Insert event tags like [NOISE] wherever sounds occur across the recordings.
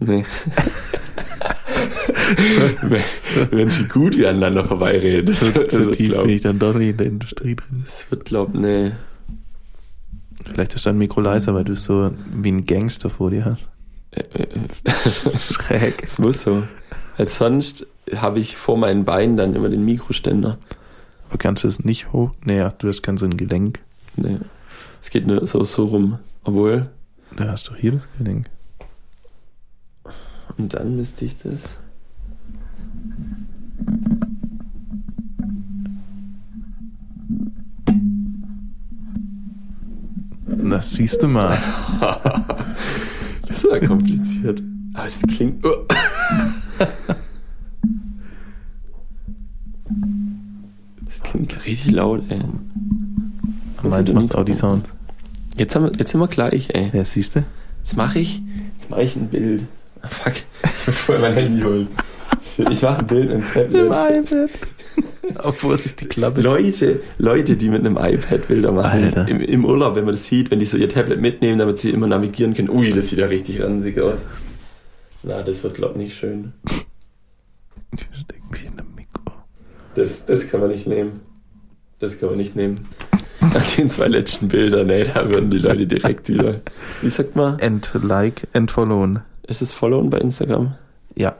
Nee. [LAUGHS] Wenn sie gut wie aneinander vorbeireden. Das, So, das so wird, tief glaub, bin ich dann doch nicht in der Industrie drin. das wird, glaub, nee. Vielleicht ist dein Mikro leiser, weil du so wie ein Gangster vor dir hast. [LAUGHS] Schräg. Es muss so. Weil sonst habe ich vor meinen Beinen dann immer den Mikroständer. Aber kannst du es nicht hoch? Nee, ja, du hast kein so ein Gelenk. Nee. Es geht nur so, so rum. Obwohl, Da hast du hier das Gelenk. Und dann müsste ich das. Das siehst du mal. [LAUGHS] Das ist ja kompliziert. Aber es klingt. Oh. Das klingt richtig laut, ey. Meins macht auch die Sounds. Jetzt, haben wir, jetzt sind wir gleich, ey. Ja, siehst du? Jetzt mache ich, jetzt mache ich ein Bild. Ah, fuck, ich muss vorher mein Handy holen. Ich mache ein Bild mit dem Tablet. iPad. Obwohl sich die Klappe... Leute, Leute, die mit einem iPad Bilder machen, Alter. Im, im Urlaub, wenn man das sieht, wenn die so ihr Tablet mitnehmen, damit sie immer navigieren können. Ui, das sieht ja richtig ransig aus. Na, das wird, glaub nicht schön. Ich verstecke mich in dem Mikro. Das, das kann man nicht nehmen. Das kann man nicht nehmen. Nach den zwei letzten Bildern, ey, da würden die Leute direkt wieder. Wie sagt man? End like, end followen. Ist es Followen bei Instagram? Ja,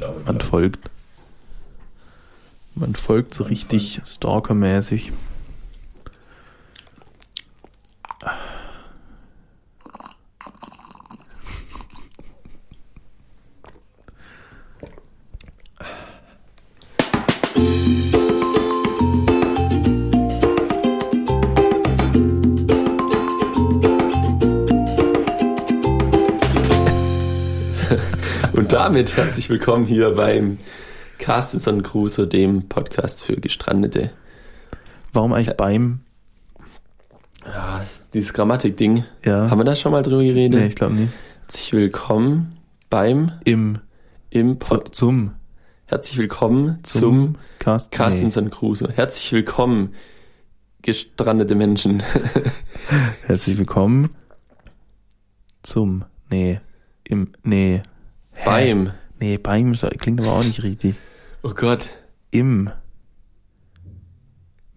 laut. man folgt. Man folgt so richtig stalkermäßig. Damit herzlich willkommen hier beim Carstenson Crusoe, dem Podcast für Gestrandete. Warum eigentlich beim? Ja, dieses Grammatik-Ding. Ja. Haben wir da schon mal drüber geredet? Nee, ich glaube nicht. Herzlich willkommen beim, Im, im zu, Pod zum, Herzlich willkommen zum, zum Cast. Carstenson Crusoe. Herzlich willkommen, gestrandete Menschen. Nee. [LAUGHS] Herzlich willkommen zum, nee, im, nee. Hä? beim, Nee, beim klingt aber auch nicht richtig. oh Gott, Im,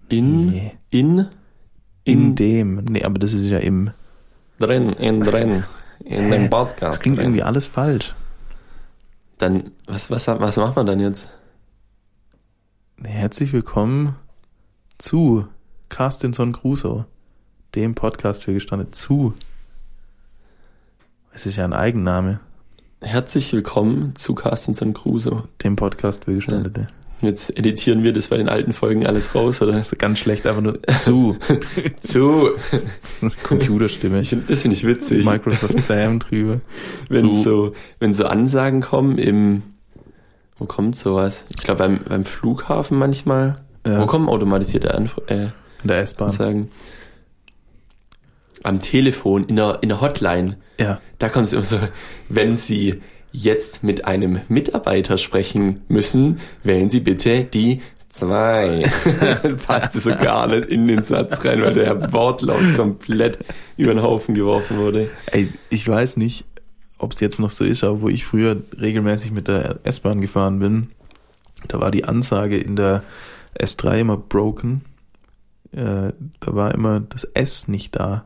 in, Nee. in, in in, dem. Nee, aber das ist ja im. drin, in, drin, in dem Podcast. Das klingt drin. irgendwie alles falsch. Dann, was, was, was macht man dann jetzt? Herzlich willkommen zu Carstinson Crusoe, dem Podcast für gestanden. Zu. Es ist ja ein Eigenname, Herzlich willkommen zu Carstenson Crusoe. dem Podcast für Gestandete. Jetzt editieren wir das bei den alten Folgen alles raus, oder? Das ist ganz schlecht, einfach nur zu. [LAUGHS] Zu. Computerstimme. Ich das finde ich witzig. Microsoft Sam drüber. wenn zu. so, wenn so Ansagen kommen im, wo kommt sowas? Ich glaube beim, beim Flughafen manchmal. Ja, Wo kommen automatisierte Anf äh, in der S-Bahn. Ansagen? Am Telefon, in der, in der Hotline. Ja. Da kommt es immer so, wenn Sie jetzt mit einem Mitarbeiter sprechen müssen, wählen Sie bitte die zwei. [LAUGHS] Passte so gar nicht in den Satz rein, weil der Wortlaut komplett über den Haufen geworfen wurde. Ey, ich weiß nicht, ob es jetzt noch so ist, aber wo ich früher regelmäßig mit der S-Bahn gefahren bin, da war die Ansage in der S3 immer broken. Äh, da war immer das S nicht da.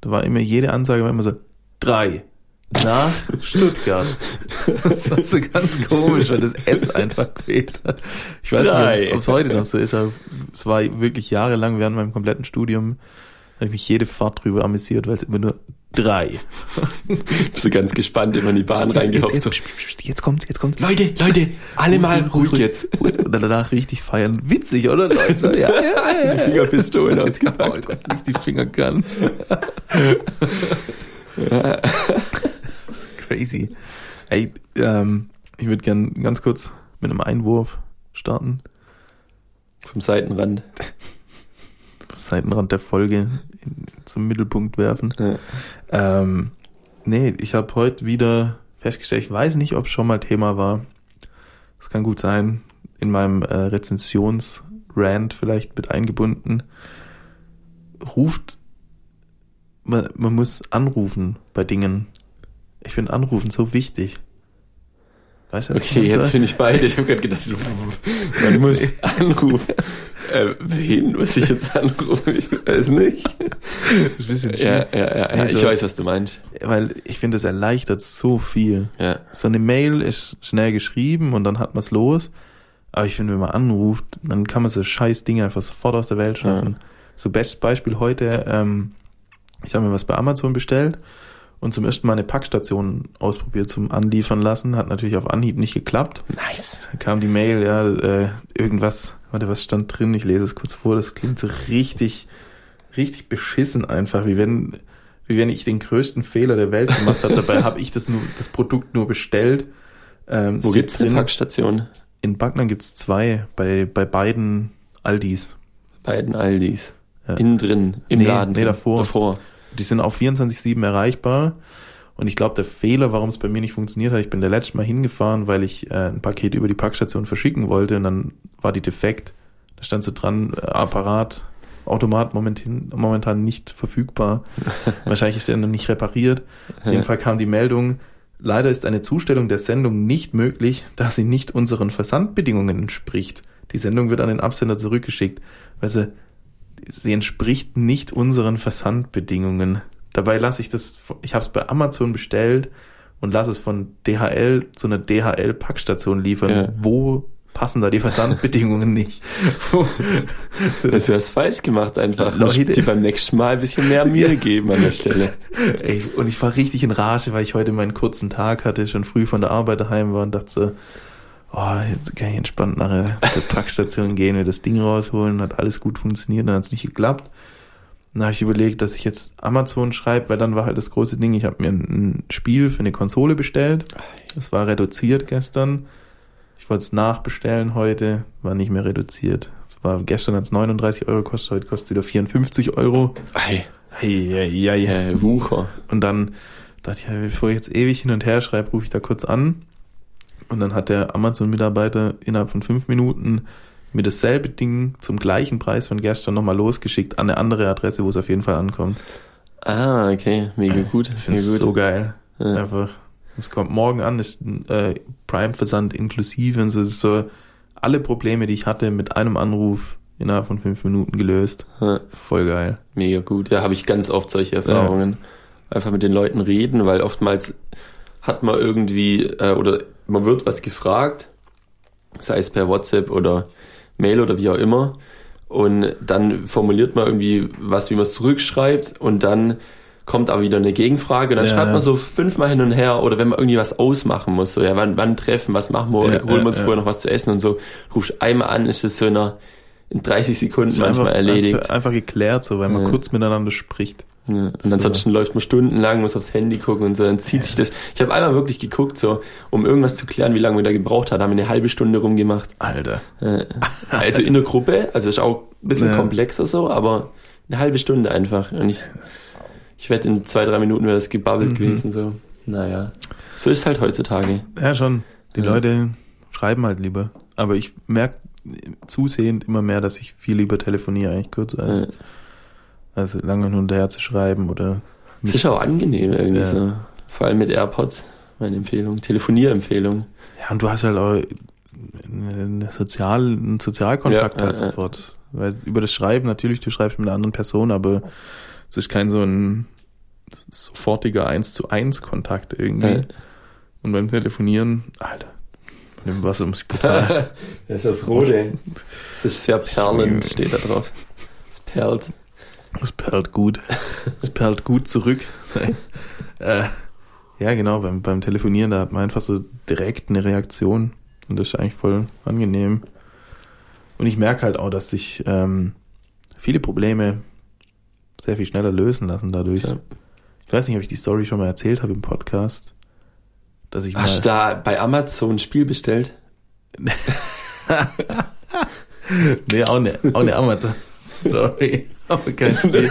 Da war immer jede Ansage war immer so drei nach Stuttgart. [LAUGHS] Das war so ganz komisch, weil das S einfach gefehlt hat. Ich weiß Drei. nicht, ob es heute noch so ist, aber es war wirklich jahrelang während meinem kompletten Studium, habe ich mich jede Fahrt drüber amüsiert, weil es immer nur drei. [LAUGHS] Bist du ganz gespannt, immer in die Bahn Jetzt, reingehofft. jetzt, So, jetzt, jetzt kommt's, jetzt kommt's. Leute, Leute, alle mal ruhig jetzt. Und dann danach richtig feiern. Witzig, oder Leute? Ja, ja, ja. [LAUGHS] Die Fingerpistolen ausgepackt. nicht die Finger ganz. [LAUGHS] Crazy. Ey, ähm, ich würde gern ganz kurz mit einem Einwurf starten. Vom Seitenrand. Seitenrand der Folge in, zum Mittelpunkt werfen. Ja. Ähm, nee, ich habe heute wieder festgestellt, ich weiß nicht, ob es schon mal Thema war. Es kann gut sein, in meinem äh, Rezensionsrand vielleicht mit eingebunden. Ruft, man, man muss anrufen bei Dingen. Ich finde Anrufen so wichtig. Weißt du, okay, jetzt finde ich beide. Ich habe gerade gedacht, man muss [LAUGHS] anrufen. Äh, wen muss ich jetzt anrufen? Ich weiß nicht. Das ist ein ja, ja, ja, ja. Also, ich weiß, was du meinst. Weil ich finde, es erleichtert so viel. Ja. So eine Mail ist schnell geschrieben und dann hat man es los. Aber ich finde, wenn man anruft, dann kann man so scheiß Dinge einfach sofort aus der Welt schaffen. Ja. So bestes Beispiel heute, ähm, ich habe mir was bei Amazon bestellt und zum ersten Mal eine Packstation ausprobiert zum Anliefern lassen. Hat natürlich auf Anhieb nicht geklappt. Nice. Dann kam die Mail, ja, äh, irgendwas, warte, was stand drin? Ich lese es kurz vor. Das klingt so richtig, richtig beschissen einfach, wie wenn, wie wenn ich den größten Fehler der Welt gemacht habe. Dabei habe ich das nur, das Produkt nur bestellt. Ähm, Wo gibt's denn Packstation? In Backnern gibt's zwei, bei, bei beiden Aldis. Beiden Aldis. Ja. Innen drin, im nee, Laden. Nee, davor. davor. Die sind auf 24-7 erreichbar. Und ich glaube, der Fehler, warum es bei mir nicht funktioniert hat, ich bin der letzte Mal hingefahren, weil ich äh, ein Paket über die Packstation verschicken wollte und dann war die defekt. Da stand so dran, äh, Apparat, Automat momentan, momentan nicht verfügbar. [LAUGHS] Wahrscheinlich ist der noch nicht repariert. Auf jeden Fall kam die Meldung, leider ist eine Zustellung der Sendung nicht möglich, da sie nicht unseren Versandbedingungen entspricht. Die Sendung wird an den Absender zurückgeschickt. Weil sie sie entspricht nicht unseren Versandbedingungen. Dabei lasse ich das, ich habe es bei Amazon bestellt und lasse es von DHL zu einer DHL-Packstation liefern. Ja. Wo passen da die Versandbedingungen nicht? [LAUGHS] also du hast falsch gemacht einfach. Leute, die beim nächsten Mal ein bisschen mehr Mühe geben an der Stelle. [LAUGHS] Ey, und ich war richtig in Rage, weil ich heute meinen kurzen Tag hatte, schon früh von der Arbeit daheim war und dachte so, oh, jetzt kann ich entspannt nachher zur Packstation gehen, mir das Ding rausholen, hat alles gut funktioniert, dann hat es nicht geklappt. Dann habe ich überlegt, dass ich jetzt Amazon schreibe, weil dann war halt das große Ding, ich habe mir ein Spiel für eine Konsole bestellt. Das war reduziert gestern. Ich wollte es nachbestellen heute, war nicht mehr reduziert. Es war gestern als 39 Euro kostet, heute kostet es wieder 54 Euro. Ei. Ei, ei, ei, ei, Wucher. Und dann dachte ich, bevor ich jetzt ewig hin und her schreibe, rufe ich da kurz an und dann hat der Amazon-Mitarbeiter innerhalb von fünf Minuten mir dasselbe Ding zum gleichen Preis von gestern nochmal losgeschickt an eine andere Adresse, wo es auf jeden Fall ankommt. Ah, okay, mega gut. Ich finde es so geil. Ja. Einfach. Es kommt morgen an, ist äh, Prime-Versand inklusive und so. Es ist so alle Probleme, die ich hatte, mit einem Anruf innerhalb von fünf Minuten gelöst. Ja. Voll geil. Mega gut. Ja, habe ich ganz oft solche Erfahrungen. Ja. Einfach mit den Leuten reden, weil oftmals hat man irgendwie, äh, oder man wird was gefragt, sei es per WhatsApp oder Mail oder wie auch immer. Und dann formuliert man irgendwie was, wie man es zurückschreibt. Und dann kommt aber wieder eine Gegenfrage. Und dann ja, schreibt man so fünfmal hin und her. Oder wenn man irgendwie was ausmachen muss, so ja, wann, wann treffen, was machen wir, ja, holen wir uns vorher noch was zu essen und so, rufst einmal an, ist es so in, einer, in 30 Sekunden manchmal einfach, erledigt. Einfach, einfach geklärt, so, weil man kurz miteinander spricht. Ja. Und so. ansonsten läuft man stundenlang, muss aufs Handy gucken und so, dann zieht ja. sich das. Ich habe einmal wirklich geguckt, so, um irgendwas zu klären, wie lange wir da gebraucht haben, haben wir eine halbe Stunde rumgemacht. Alter. Also in der Gruppe, also ist auch ein bisschen ja. komplexer so, aber eine halbe Stunde einfach. Und ich, ich wette, in zwei, drei Minuten wäre das gebabbelt mhm. gewesen, so. Naja. So ist halt heutzutage. Ja, schon. Die Leute schreiben halt lieber. Aber ich merke zusehend immer mehr, dass ich viel lieber telefoniere, eigentlich kurz als. Also lange hin und her zu schreiben oder. Es ist auch angenehm irgendwie ja. so. Vor allem mit AirPods, meine Empfehlung. Telefonierempfehlung. Ja, und du hast halt auch eine Sozial, einen Sozialkontakt ja, halt ja, sofort. Weil über das Schreiben, natürlich, du schreibst mit einer anderen Person, aber es ist kein so ein sofortiger eins zu eins Kontakt irgendwie. Und beim Telefonieren, Alter, bei dem Wasser muss ich brutal. [LAUGHS] das ist das Rote. [LAUGHS] Das ist sehr perlend, steht da drauf. Es perlt. Es perlt gut. Es perlt gut zurück. [LAUGHS] äh, ja, genau, beim, beim Telefonieren, da hat man einfach so direkt eine Reaktion. Und das ist eigentlich voll angenehm. Und ich merke halt auch, dass sich ähm, viele Probleme sehr viel schneller lösen lassen dadurch. Ja. Ich weiß nicht, ob ich die Story schon mal erzählt habe im Podcast. Dass ich Hast du da bei Amazon ein Spiel bestellt? [LAUGHS] nee, auch eine, auch eine Amazon-Story. Aber kein Spiel.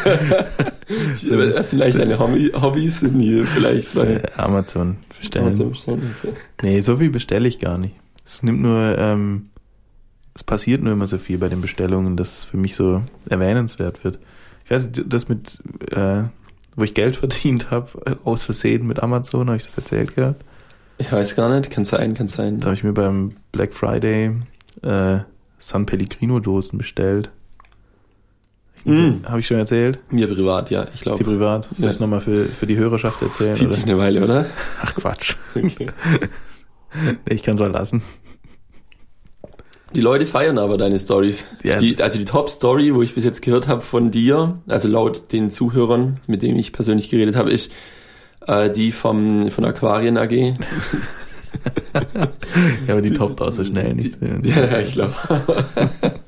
Was vielleicht seine Hobby, Hobbys sind hier vielleicht bei Amazon bestellen. Amazon bestellen okay. Nee, so viel bestelle ich gar nicht. Es nimmt nur, ähm, es passiert nur immer so viel bei den Bestellungen, dass es für mich so erwähnenswert wird. Ich weiß, das mit äh, wo ich Geld [LAUGHS] verdient habe, aus Versehen mit Amazon, habe ich das erzählt gehabt? Ich weiß gar nicht, kann sein, kann sein. Da habe ich mir beim Black Friday äh, San Pellegrino Dosen bestellt. Mm. Habe ich schon erzählt? Mir privat, ja, ich Die glaube. privat. Soll ich Ja. es nochmal für, für die Hörerschaft erzählen? Zieht oder? sich eine Weile, oder? Ach Quatsch. [LAUGHS] [LAUGHS] Nee, ich kann es auch lassen. Die Leute feiern aber deine Stories. Ja. Die, also die Top-Story, wo ich bis jetzt gehört habe von dir, also laut den Zuhörern, mit denen ich persönlich geredet habe, ist äh, die vom, von Aquarien AG. [LAUGHS] Ja, aber die toppt auch so schnell nicht. Ja, ich glaube.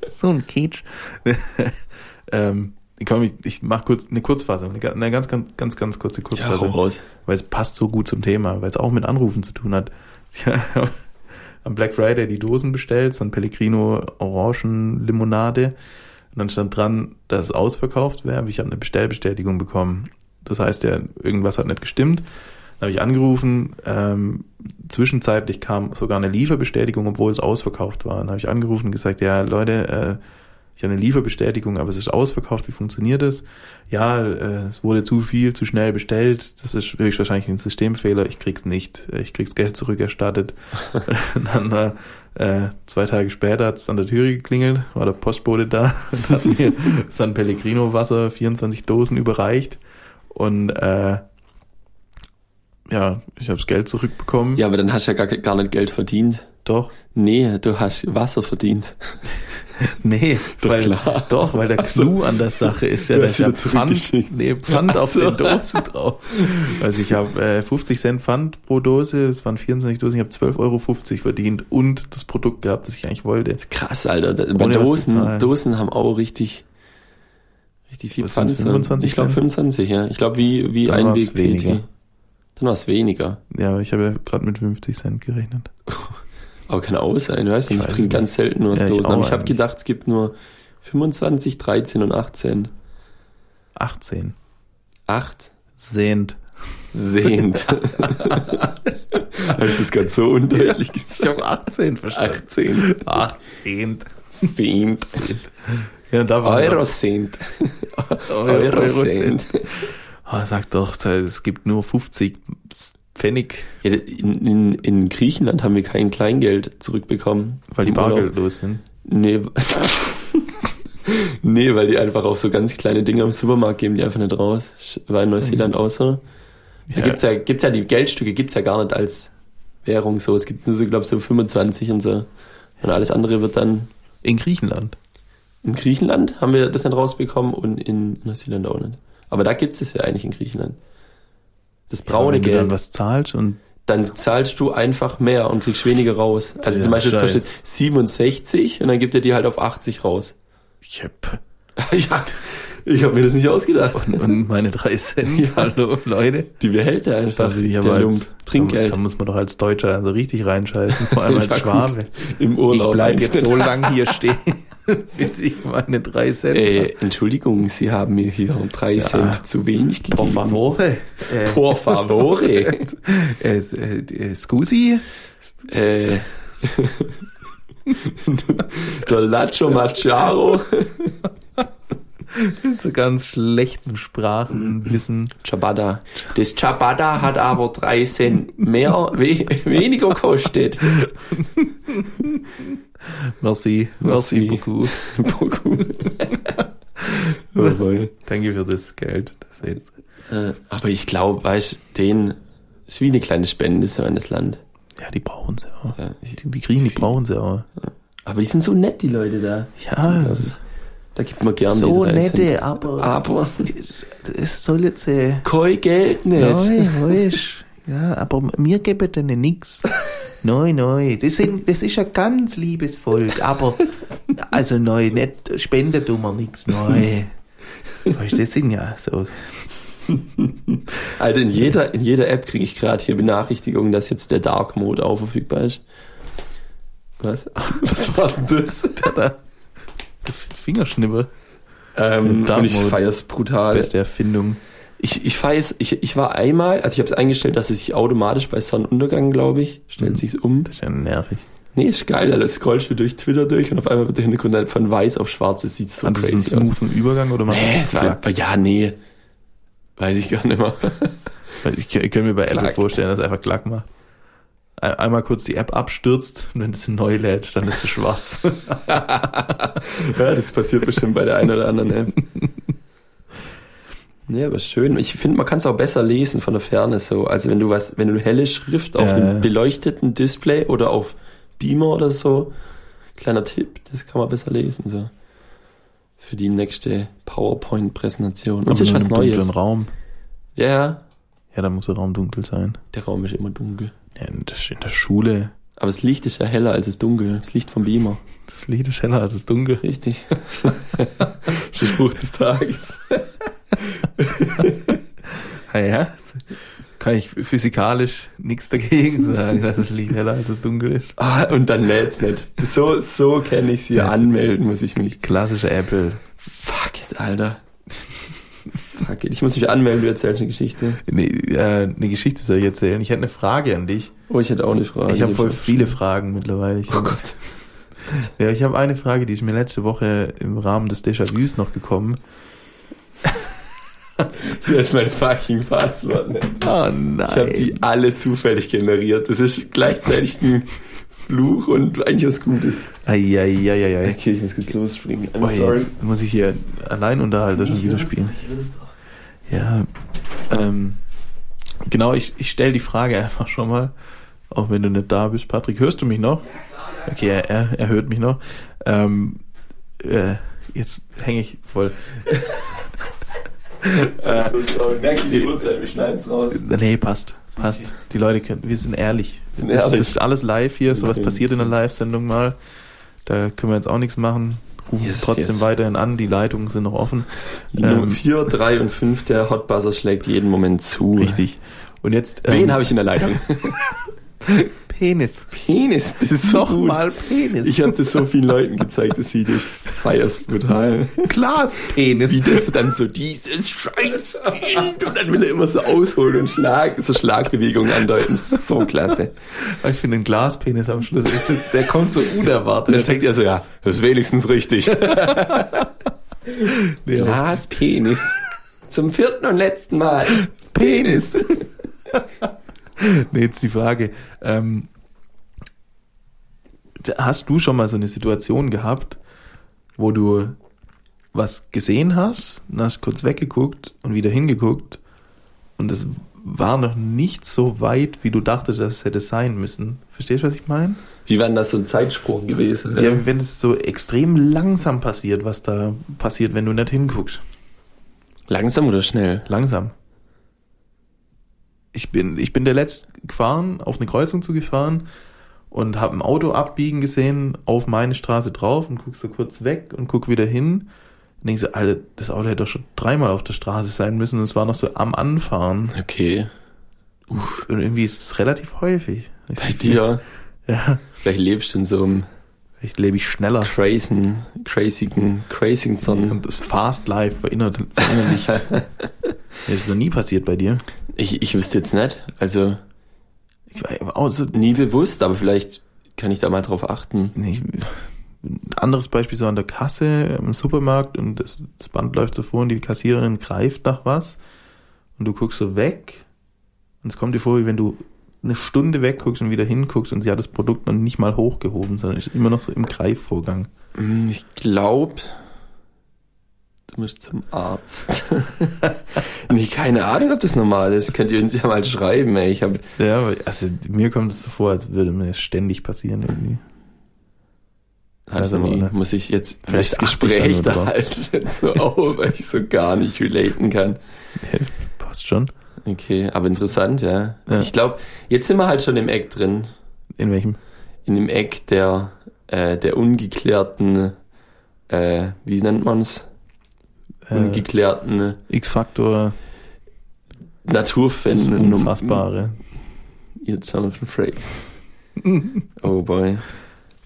So ein Kitsch. Ähm, ich, ich mach kurz eine Kurzfassung, eine, ga- eine ganz, ganz, ganz, ganz kurze Ja, Kurzfassung. raus. weil es passt so gut zum Thema, weil es auch mit Anrufen zu tun hat. Ja, [LAUGHS] am Black Friday die Dosen bestellt, San Pellegrino Orangenlimonade. Und dann stand dran, dass es ausverkauft wäre, aber ich habe eine Bestellbestätigung bekommen. Das heißt ja, irgendwas hat nicht gestimmt. Dann habe ich angerufen, ähm, zwischenzeitlich kam sogar eine Lieferbestätigung, obwohl es ausverkauft war. Dann habe ich angerufen und gesagt, ja Leute, äh, ich habe eine Lieferbestätigung, aber es ist ausverkauft, wie funktioniert das? Ja, äh, es wurde zu viel, zu schnell bestellt, das ist höchstwahrscheinlich ein Systemfehler, ich krieg's nicht, ich krieg's Geld zurückerstattet. [LAUGHS] Dann äh, äh, zwei Tage später hat es an der Tür geklingelt, war der Postbote da [LAUGHS] und hat mir San Pellegrino Wasser 24 Dosen überreicht und äh, ja, ich habe das Geld zurückbekommen. Ja, aber dann hast du ja gar, gar nicht Geld verdient. Doch. Nee, du hast Wasser verdient. [LAUGHS] [LAUGHS] Nee, Doch, weil, klar. doch, weil der Clou an der Sache ist ja, dass ja Pfand, nee, Pfand auf so. den Dosen drauf. Also ich habe äh, 50 Cent Pfand pro Dose, es waren 24 Dosen, ich habe 12,50 Euro verdient und das Produkt gehabt, das ich eigentlich wollte. Krass, Alter. Da, bei Dosen. Dosen haben auch richtig, richtig viel Was Pfand. 25 Ich glaube Cent? 25, ja. Ich glaube, wie, wie Dann ein Weg weniger. Dann war es weniger. Ja, aber ich habe ja gerade mit 50 Cent gerechnet. [LAUGHS] Aber kann auch sein, du weißt Ich nicht, ich weiß trinke nicht. ganz selten nur aus Ja, ich Dosen. auch aber ich habe gedacht, es gibt nur 25, 13 und 18. 18. 8 Sehend. sehend. habe ich das ganz so undeutlich Ich gesagt? habe 18 verstanden. 18. 18. Sehend. Ja, da war Euro sehend. Euro, Euro Euro sehend. Ah, sag doch, es gibt nur 50 Pfennig, Ja, in, in, in Griechenland haben wir kein Kleingeld zurückbekommen. weil die Im Urlaub. bargeldlos sind. Nee. [LAUGHS] nee, weil die einfach auch so ganz kleine Dinge im Supermarkt geben, die einfach nicht raus. War in Neuseeland auch so. Da Ja. gibt's ja, gibt's ja die Geldstücke gibt's ja gar nicht als Währung so. Es gibt nur so, glaube so 25 und so. Und alles andere wird dann In Griechenland. in Griechenland haben wir das nicht rausbekommen und in Neuseeland auch nicht. Aber da gibt's es ja eigentlich in Griechenland. Das braune wenn du Geld. dann was zahlst und dann zahlst du einfach mehr und kriegst weniger raus. Also Ja, zum Beispiel, das kostet 67 und dann gibt er dir halt auf 80 raus. [LAUGHS] ich hab, ja, ich habe mir das nicht ausgedacht. und meine drei Cent, [LAUGHS] Ja. hallo Leute. Die behält er einfach, Also ich der aber Lump. als, Trinkgeld Da, muss man doch als Deutscher also richtig reinscheißen, vor allem [LAUGHS] als Ja. Schwabe. im Urlaub. Ich bleib jetzt so lang hier stehen, [LAUGHS] bis ich meine drei Cent Äh, Entschuldigung, Sie haben mir hier drei Ja. Cent zu wenig gegeben. Por favore. Äh, Por favore. [LAUGHS] äh, äh, äh, scusi? äh, der Lacho Macharo. So ganz schlechtem Sprachenwissen. Ciabatta. Das Ciabatta hat aber drei Cent mehr, we weniger kostet. [LAUGHS] Merci. Merci, Merci. beaucoup. [LAUGHS] Beaucoup. Danke für das Geld. Das Äh, aber ich glaube, weißt den ist wie eine kleine Spende so an das Land. ja, die brauchen sie auch. Ja, ich, Die, die Griechen, die brauchen sie auch. aber die sind so nett, die Leute da. Ja, Da gibt man gern so nette, Cent. [LAUGHS] aber Aber es soll jetzt äh, kein Geld nicht. Nein, [LAUGHS] weißt Ja, aber mir geben denen nix. Nein, nein, das, sind, das ist ein ganz liebes Volk, aber [LAUGHS] also nein, nicht spenden tun wir nix, nein. Weißt du, das sind ja so. Alter, in jeder, in jeder App kriege ich gerade hier Benachrichtigungen, dass jetzt der Dark Mode auch verfügbar ist. Was? [LAUGHS] Was war denn das? Da, da. Fingerschnipper. Ähm, Dark und ich feier's brutal. Beste Erfindung. Ich, ich weiß, ich, ich war einmal, also ich habe es eingestellt, dass es sich automatisch bei Sonnenuntergang, glaube ich, stellt Mhm. sich's um. Das ist ja nervig. Nee, ist geil, Alter. Scrollst du durch Twitter durch und auf einmal wird der Hintergrund halt von weiß auf schwarz. Das sieht so Hat das einen crazy aus. smoothen Übergang oder Nee, das war, ja, nee. Weiß ich gar nicht mehr. [LAUGHS] Ich, ich kann mir bei Apple vorstellen, dass einfach Klack macht. Ein- Einmal kurz die App abstürzt und wenn es neu lädt, dann ist es schwarz. [LAUGHS] ja, das passiert bestimmt bei der einen oder anderen App. Ja, aber schön. Ich finde, man kann es auch besser lesen von der Ferne so. Also wenn du was, wenn du helle Schrift auf Ja, einem beleuchteten Display oder auf Beamer oder so, kleiner Tipp, das kann man besser lesen so. Für die nächste PowerPoint-Präsentation. Und es ist was Neues. Raum. Ja, ja, Ja, da muss der Raum dunkel sein. der Raum ist immer dunkel. Ja, in der, in der Schule. Aber das Licht ist ja heller als das Dunkel. Das Licht vom Beamer. Das Licht ist heller als es dunkel. Richtig. [LAUGHS] das ist der Spruch des Tages. Ah ja, kann ich physikalisch nichts dagegen sagen, dass das Licht heller als es dunkel ist. Ah, und dann lädt's nicht. So, so kenne ich sie. Anmelden muss ich mich. Klassische Apple. Fuck it, Alter. Fuck it. Ich muss mich anmelden, du erzählst eine Geschichte. Nee, äh, eine Geschichte soll ich erzählen. Ich hätte eine Frage an dich. Oh, ich hätte auch eine Frage. ich habe voll viele schon- Fragen mittlerweile. Ich Oh hab, Gott. ja, ich habe eine Frage, die ist mir letzte Woche im Rahmen des Déjà-vus noch gekommen. [LAUGHS] Hier ist mein fucking Passwort. ne? Oh nein. Ich habe die alle zufällig generiert. Das ist gleichzeitig ein Fluch und eigentlich was Gutes. Eieieiei. Okay, ich muss jetzt losspringen. I'm Oh, sorry. jetzt muss ich hier Alleinunterhalter schon wieder spielen. Ich will es doch. Ja, ähm, genau, ich, ich stelle die Frage einfach schon mal, auch wenn du nicht da bist. Patrick, hörst du mich noch? Okay, er, er, er hört mich noch. Ähm, äh, jetzt hänge ich voll. [LAUGHS] So, sorry. Merke die Uhrzeit, wir schneiden's raus. Nee, passt. Passt. Die Leute können, wir sind ehrlich. Sind das, ehrlich. das ist alles live hier, sowas Okay. passiert in der Live-Sendung mal. Da können wir jetzt auch nichts machen. Rufen Yes, Sie trotzdem yes. weiterhin an, die Leitungen sind noch offen. Nummer Ähm, 4, 3 und 5, der Hotbuzzer schlägt jeden Moment zu. Richtig. Und jetzt Wen ähm, habe ich in der Leitung? [LAUGHS] Penis. Penis, das ist so gut. Nochmal Penis. Ich habe das so vielen Leuten gezeigt, das Video. Ich feier's brutal. Glaspenis. Wie das dann so dieses scheiß Kind und dann will er immer so ausholen und Schlag, so Schlagbewegungen andeuten. Das ist so klasse. Ich finde den Glaspenis am Schluss, der kommt so Und dann unerwartet. zeigt er so, ja, das ist wenigstens richtig. [LAUGHS] Nee, Glaspenis. Zum vierten und letzten Mal. Penis. [LAUGHS] nee, jetzt die Frage. Ähm, hast du schon mal so eine Situation gehabt, wo du was gesehen hast, dann hast kurz weggeguckt und wieder hingeguckt und es war noch nicht so weit, wie du dachtest, dass es hätte sein müssen. Verstehst du, was ich meine? Wie war denn das so ein Zeitsprung gewesen? Ja, wenn es so extrem langsam passiert, was da passiert, wenn du nicht hinguckst. Langsam oder schnell? Langsam. Ich bin, ich bin der letzte gefahren, auf eine Kreuzung zugefahren und habe ein Auto abbiegen gesehen auf meine Straße drauf und guck so kurz weg und guck wieder hin. Und denk so, Alter, das Auto hätte doch schon dreimal auf der Straße sein müssen und es war noch so am Anfahren. Okay. Und irgendwie ist es relativ häufig. Ich- Bei dir, Ja, vielleicht lebst du in so einem vielleicht lebe ich schneller. crazy, crazygen, crazygen Sonnen. Und das Fast Life verinnert, verinnerlicht. [LAUGHS] Das ist noch nie passiert bei dir. Ich, ich wüsste jetzt nicht. Also, Ich war auch so, nie bewusst, aber vielleicht kann ich da mal drauf achten. Nee, ein anderes Beispiel so an der Kasse im Supermarkt und das, das Band läuft so vor und die Kassiererin greift nach was und du guckst so weg und es kommt dir vor, wie wenn du eine Stunde wegguckst und wieder hinguckst und sie hat das Produkt noch nicht mal hochgehoben, sondern ist immer noch so im Greifvorgang. Hm, Ich glaube, du musst zum Arzt. [LAUGHS] nee, keine Ahnung, ob das normal ist. Könnt ihr uns ja mal schreiben, ey. Ich habe Ja, also mir kommt es so vor, als würde mir das ständig passieren irgendwie. Also nie, nicht. muss ich jetzt Vielleicht das Gespräch da halt [LAUGHS] jetzt so auf, weil ich so gar nicht relaten kann. Passt schon. Okay, aber interessant, ja. Ja. Ich glaube, jetzt sind wir halt schon im Eck drin. In welchem? In dem Eck der, äh, der ungeklärten, äh, wie nennt man's? Äh, Ungeklärten X-Faktor, das Naturphänomene. Unfassbare. Ihr Jonathan Frakes. [LAUGHS] oh boy.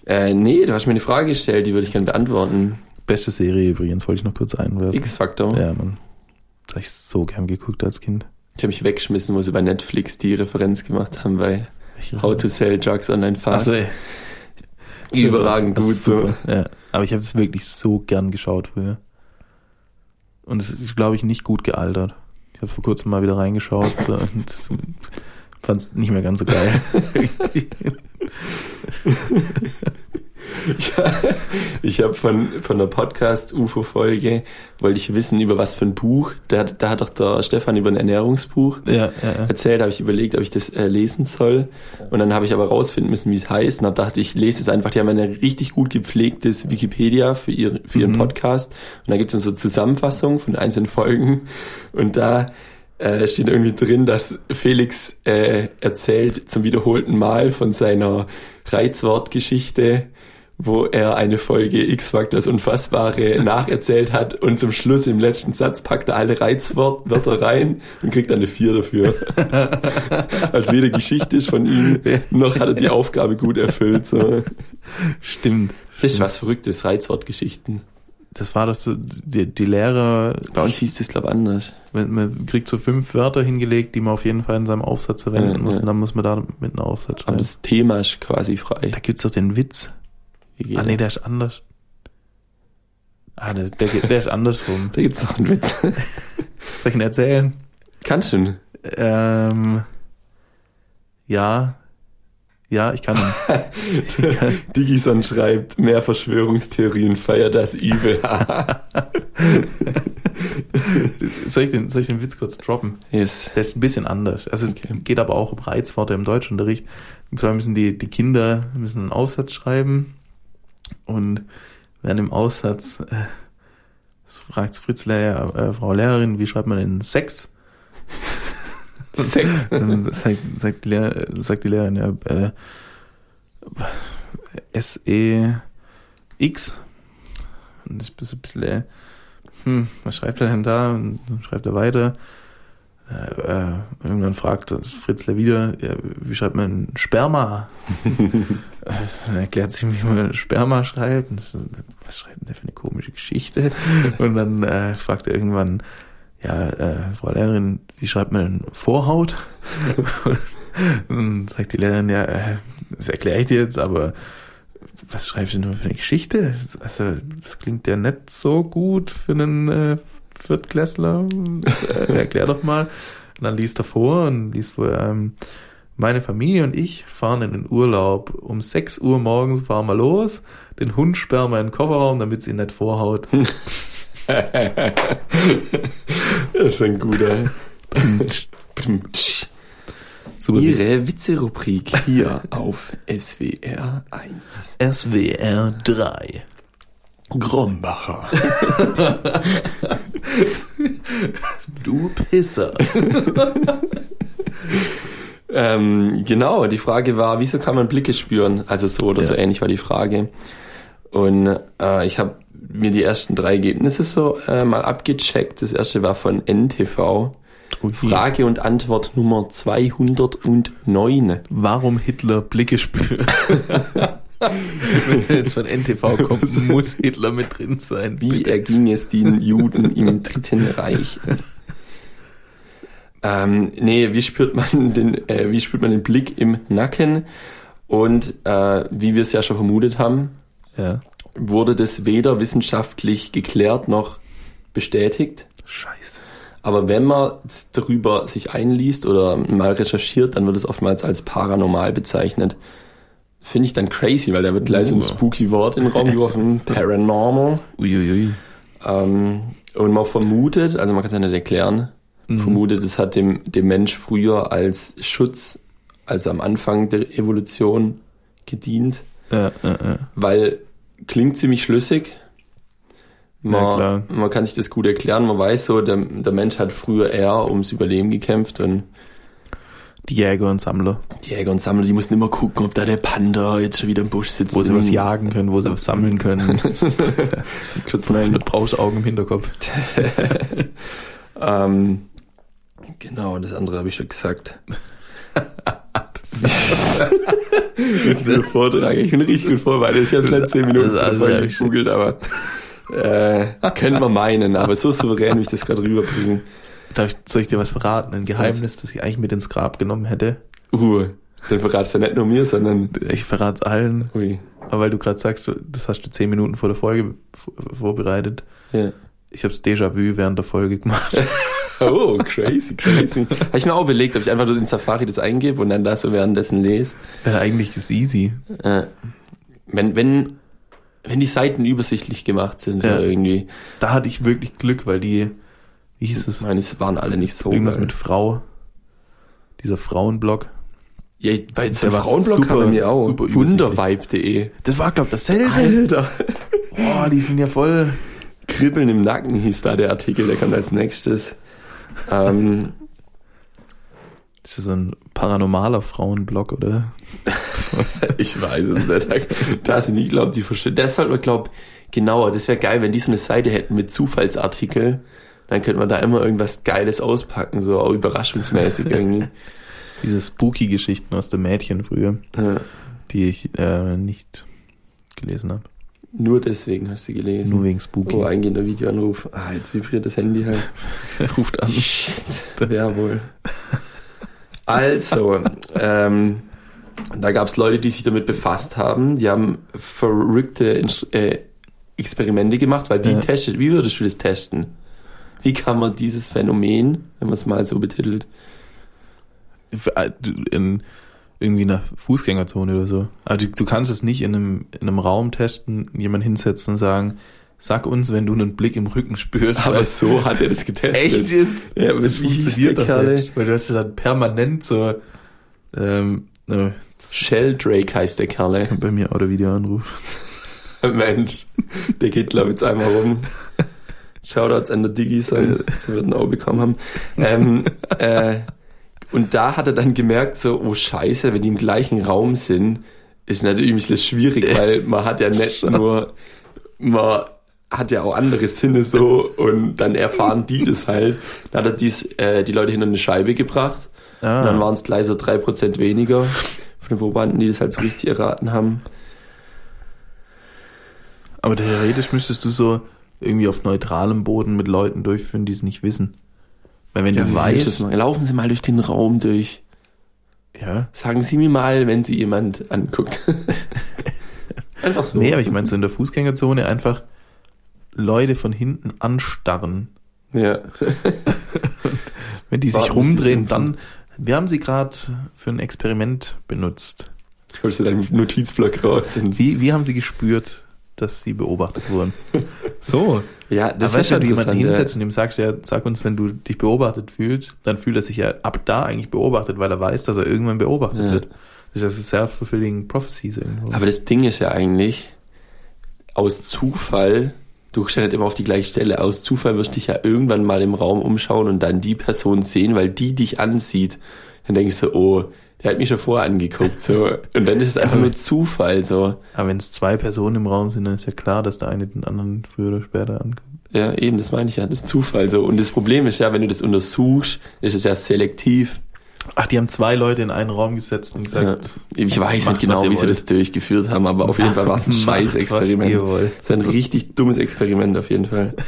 Äh, nee, du hast mir eine Frage gestellt, die würde ich gerne beantworten. Beste Serie übrigens, wollte ich noch kurz einwerfen. X-Faktor. Ja, man. Das hab ich so gern geguckt als Kind. Ich habe mich weggeschmissen, wo sie bei Netflix die Referenz gemacht haben bei How to Sell Drugs Online Fast. Also, Überragend gut so. super. Ja, aber ich habe es wirklich so gern geschaut früher. Und es ist, glaube ich, nicht gut gealtert. Ich habe vor kurzem mal wieder reingeschaut und [LAUGHS] fand es nicht mehr ganz so geil. [LAUGHS] Ja, [LAUGHS] ich habe von, von der Podcast-UFO-Folge, wollte ich wissen, über was für ein Buch. Da, hat- da hat doch der Stefan über ein Ernährungsbuch ja, ja, ja. erzählt, habe ich überlegt, ob ich das äh, lesen soll. Und dann habe ich aber rausfinden müssen, wie es heißt. Und habe dachte, ich lese es einfach. Die haben ein richtig gut gepflegtes Wikipedia für, ihr, für ihren Mhm. Podcast. Und da gibt es so Zusammenfassungen von einzelnen Folgen. Und da äh, steht irgendwie drin, dass Felix äh, erzählt zum wiederholten Mal von seiner Reizwortgeschichte, wo er eine Folge X-Factor das Unfassbare nacherzählt hat und zum Schluss im letzten Satz packt er alle Reizwörter rein und kriegt dann eine 4 dafür. [LAUGHS] also weder Geschichte ist von ihm, noch hat er die Aufgabe gut erfüllt. So. Stimmt. Das ist was Verrücktes, Reizwortgeschichten. Das war das die, die Lehrer, Bei uns hieß das, glaube ich, anders. man, man kriegt so fünf Wörter hingelegt, die man auf jeden Fall in seinem Aufsatz verwenden Ja, muss ja. und dann muss man da mit einem Aufsatz Aber schreiben. das Thema ist quasi frei. Da gibt's doch den Witz. Wie Ah nee, der? ist anders. Ah, der, der, geht- der ist andersrum. [LAUGHS] Da gibt's noch einen Witz. [LAUGHS] Soll ich ihn erzählen? Kannst du? Ähm, ja. Ja, ich kann ihn. [LAUGHS] Digison schreibt, mehr Verschwörungstheorien, feier das Übel. soll, ich den, soll ich den Witz kurz droppen? yes. Der ist ein bisschen anders. Also es Okay. geht aber auch um Reizworte im Deutschunterricht. Und zwar müssen die, die Kinder müssen einen Aufsatz schreiben und werden im Aufsatz äh, fragt Fritz Lehrer, äh, Frau Lehrerin, wie schreibt man denn Sex? [LAUGHS] Sex. [LAUGHS] Dann sagt, sagt, die, Lehr äh, sagt die Lehrerin, ja, äh, S-E-X. Und das ist ein bisschen, äh, hm, was schreibt er denn da? Und dann schreibt er weiter. Äh, äh, irgendwann fragt Fritzler wieder, ja, wie schreibt man Sperma? [LAUGHS] Äh, dann erklärt sie, wie man Sperma schreibt. Ist, was schreibt denn der für eine komische Geschichte? [LAUGHS] Und dann äh, fragt er irgendwann, ja, äh, Frau Lehrerin, wie schreibt man Vorhaut? [LAUGHS] Und dann sagt die Lehrerin, ja, äh, das erkläre ich dir jetzt, aber was schreibst du denn für eine Geschichte? Also, das klingt ja nicht so gut für einen äh, Viertklässler. Äh, erklär doch mal. Und dann liest er vor und liest vor, ähm, meine Familie und ich fahren in den Urlaub. Um 6 Uhr morgens fahren wir los. Den Hund sperren wir in den Kofferraum, damit sie ihn nicht vorhaut. [LAUGHS] Das ist ein guter. Super. Ihre Witze-Rubrik hier auf SWR 1. SWR 3. Grombacher. [LAUGHS] Du Pisser. Ähm, genau, die Frage war, wieso kann man Blicke spüren? Also so oder Ja. so ähnlich war die Frage. Und äh, ich habe mir die ersten drei Ergebnisse so äh, mal abgecheckt. Das erste war von NTV. Frage und Antwort Nummer 209. Warum Hitler Blicke spürt. [LAUGHS] Wenn er jetzt von NTV kommt, muss Hitler mit drin sein. Wie erging es den Juden im Dritten Reich? Ähm, nee, wie spürt man den, äh, wie spürt man den Blick im Nacken? Und äh, wie wir es ja schon vermutet haben, Ja. wurde das weder wissenschaftlich geklärt noch bestätigt. Scheiße. Aber wenn man darüber sich einliest oder mal recherchiert, dann wird es oftmals als paranormal bezeichnet. Finde ich dann crazy, weil da wird gleich so ein Uh. spooky Wort in den Raum geworfen, [LAUGHS] paranormal. Uiuiui. Ähm, und man vermutet, also man kann es ja nicht erklären, Mhm. vermutet, es hat dem, dem Mensch früher als Schutz, also am Anfang der Evolution gedient, Ja, ja, ja. weil klingt ziemlich schlüssig. Man, man kann sich das gut erklären, man weiß so, der, der Mensch hat früher eher ums Überleben gekämpft und Die Jäger und Sammler. die Jäger und Sammler, die mussten immer gucken, ob da der Panda jetzt schon wieder im Busch sitzt. Wo sie was jagen können, wo sie was sammeln können. [LAUGHS] Kurz mal Mit Brauschaugen im Hinterkopf. [LAUGHS] Ähm, genau, das andere habe ich schon gesagt. richtig gut vortragen. Ich bin richtig gut vorbereitet. Ich habe es nicht zehn Minuten Das ist vor der alles Folge ehrlich. gegoogelt, aber äh, könnte man meinen. Aber so souverän, wie ich das gerade rüberbringen. Darf ich, soll ich dir was verraten? Ein Geheimnis, das ich eigentlich mit ins Grab genommen hätte. Uh, dann verratst du nicht nur mir, sondern Ich verrate es allen. ui. Aber weil du gerade sagst, das hast du zehn Minuten vor der Folge vorbereitet. Ja. Ich habe Déjà-vu während der Folge gemacht. [LAUGHS] Oh, crazy, crazy. Habe ich mir auch überlegt, ob ich einfach nur in Safari das eingebe und dann da so währenddessen lese. Ja, eigentlich ist easy. Äh, wenn, wenn, wenn die Seiten übersichtlich gemacht sind, so Ja. irgendwie. Da hatte ich wirklich Glück, weil die, wie hieß es? Ich meine, es waren alle nicht so. Irgendwas geil. mit Frau. Dieser Frauenblog. Ja, bei Der war Frauenblog super- kam mir auch. Wundervibe.de. Das war, glaub dasselbe. Alter. Boah, die sind ja voll. Kribbeln im Nacken hieß da der Artikel, der kommt als nächstes. Ähm, Das ist so ein paranormaler Frauenblog, oder? [LAUGHS] ich weiß es nicht. Da, da sind ich glaube, die verstehen. Das sollte man, glaube genauer. Das wäre geil, wenn die so eine Seite hätten mit Zufallsartikel. Dann könnte man da immer irgendwas Geiles auspacken, so auch überraschungsmäßig [LAUGHS] irgendwie. Diese spooky-Geschichten aus der Mädchen früher, Ja. die ich äh, nicht gelesen habe. Nur deswegen hast du gelesen. Nur wegen Spooky. Oh, eingehender Videoanruf. Ah, jetzt vibriert das Handy halt. Er [LAUGHS] ruft an. Shit. Ja, wohl. Also, ähm, da gab es Leute, die sich damit befasst haben. Die haben verrückte Inst- äh, Experimente gemacht, weil wie Ja. testet, wie würdest du das testen? Wie kann man dieses Phänomen, wenn man es mal so betitelt, äh, In, irgendwie in einer Fußgängerzone oder so. Also du, du kannst es nicht in einem, in einem Raum testen, jemand hinsetzen und sagen, sag uns, wenn du einen Blick im Rücken spürst. aber so hat er das getestet. Echt jetzt? Ja, aber Das der funktioniert doch Kerl? nicht, weil du hast ja dann permanent so, ähm, äh, das Sheldrake heißt der Kerl. kommt bei mir auch der Videoanruf. [LAUGHS] Mensch, der geht glaube ich jetzt einmal rum. [LAUGHS] Shoutouts an der Diggis, sie wird ein Auge bekommen haben. Ähm, [LAUGHS] äh, und da hat er dann gemerkt, so, oh scheiße, wenn die im gleichen Raum sind, ist natürlich ein bisschen schwierig, weil man hat ja nicht nur, man hat ja auch andere Sinne so und dann erfahren die das halt. Dann hat er dies, äh, die Leute hinter eine Scheibe gebracht Ah, und dann waren es gleich so 3% weniger von den Probanden, die das halt so richtig erraten haben. aber theoretisch müsstest du so irgendwie auf neutralem Boden mit Leuten durchführen, die es nicht wissen. Weil wenn Ja, du weißt? Laufen Sie mal durch den Raum durch. ja, Sagen Sie mir mal, wenn Sie jemand anguckt. [LAUGHS] Einfach so. nee, aber ich meine so in der Fußgängerzone einfach Leute von hinten anstarren. Ja. [LAUGHS] Wenn die sich Warten, sie rumdrehen, dann, wir haben sie gerade für ein Experiment benutzt. Holst du deinen Notizblock raus. Wie, wie haben sie gespürt, dass sie beobachtet wurden? [LAUGHS] So. ja, Das aber weißt du, wenn du jemanden hinsetzt und ihm sagst, ja, sag uns, wenn du dich beobachtet fühlst, dann fühlt er sich ja ab da eigentlich beobachtet, weil er weiß, dass er irgendwann beobachtet Ja. wird. Das ist also self-fulfilling prophecies irgendwo. ja. Aber das Ding ist ja eigentlich, aus Zufall, du guckst ja nicht immer auf die gleiche Stelle, aus Zufall wirst du dich ja irgendwann mal im Raum umschauen und dann die Person sehen, weil die dich ansieht. Dann denkst du, oh, der hat mich schon vorher angeguckt, so. Und dann ist es einfach nur Zufall, so. aber wenn es zwei Personen im Raum sind, dann ist ja klar, dass der eine den anderen früher oder später anguckt. Ja, eben, das meine ich ja, das ist Zufall so. Und das Problem ist ja, wenn du das untersuchst, ist es ja selektiv. Ach, die haben zwei Leute in einen Raum gesetzt und gesagt, Ja, ich weiß nicht genau, wie sie wollt. das durchgeführt haben, aber auf jeden Fall [LAUGHS] war es ein scheiß Experiment. Das ist ein richtig dummes Experiment auf jeden Fall. [LAUGHS]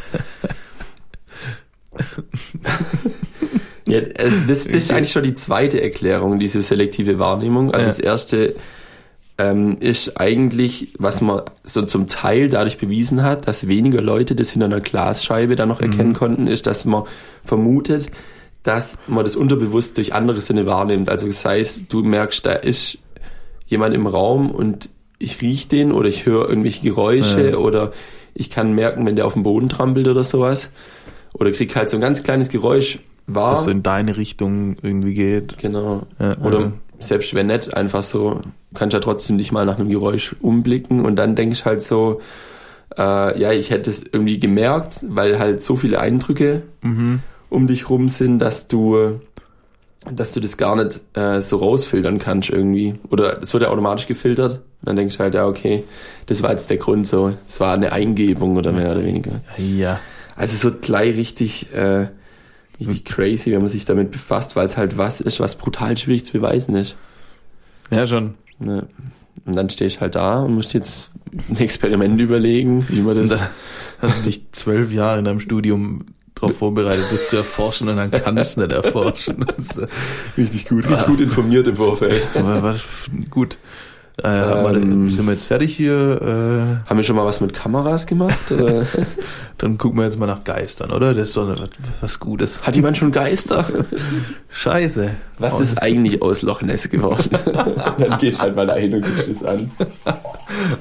ja, äh, das, das ist eigentlich schon die zweite Erklärung, diese selektive Wahrnehmung. Also Ja. das erste ähm, ist eigentlich, was man so zum Teil dadurch bewiesen hat, dass weniger Leute das hinter einer Glasscheibe dann noch erkennen konnten, ist, dass man vermutet, dass man das unterbewusst durch andere Sinne wahrnimmt. Also das heißt, du merkst, da ist jemand im Raum und ich riech den oder ich höre irgendwelche Geräusche Ja. oder ich kann merken, wenn der auf dem Boden trampelt oder sowas. Oder krieg halt so ein ganz kleines Geräusch wahr. dass es in deine Richtung irgendwie geht. Genau. Ja, Oder ja. selbst wenn nicht, einfach so, kannst ja trotzdem dich mal nach einem Geräusch umblicken und dann denkst halt so, äh, ja, ich hätte es irgendwie gemerkt, weil halt so viele Eindrücke Mhm. um dich rum sind, dass du, dass du das gar nicht äh, so rausfiltern kannst irgendwie. Oder es wird ja automatisch gefiltert. Und dann denkst du halt, ja, okay, das war jetzt der Grund so. Es war eine Eingebung oder mehr oder weniger. Ja. Also so gleich richtig, äh, richtig crazy, wenn man sich damit befasst, weil es halt was ist, was brutal schwierig zu beweisen ist. Ja, schon. Ne? Und dann stehst du halt da und musst jetzt ein Experiment überlegen, wie man das. da hast du dich zwölf Jahre in deinem Studium darauf vorbereitet, das zu erforschen und dann kannst du nicht erforschen. Das ist, Richtig gut, richtig gut informiert im Vorfeld. aber was, gut. Äh, haben Ähm. wir, sind wir jetzt fertig hier? Äh, Haben wir schon mal was mit Kameras gemacht? Oder? [LAUGHS] dann gucken wir jetzt mal nach Geistern, oder? Das ist doch was, was Gutes. Hat jemand schon Geister? Scheiße. Was Oh, ist eigentlich aus Loch Ness geworden? [LAUGHS] Dann gehst halt mal dahin und guckst es an.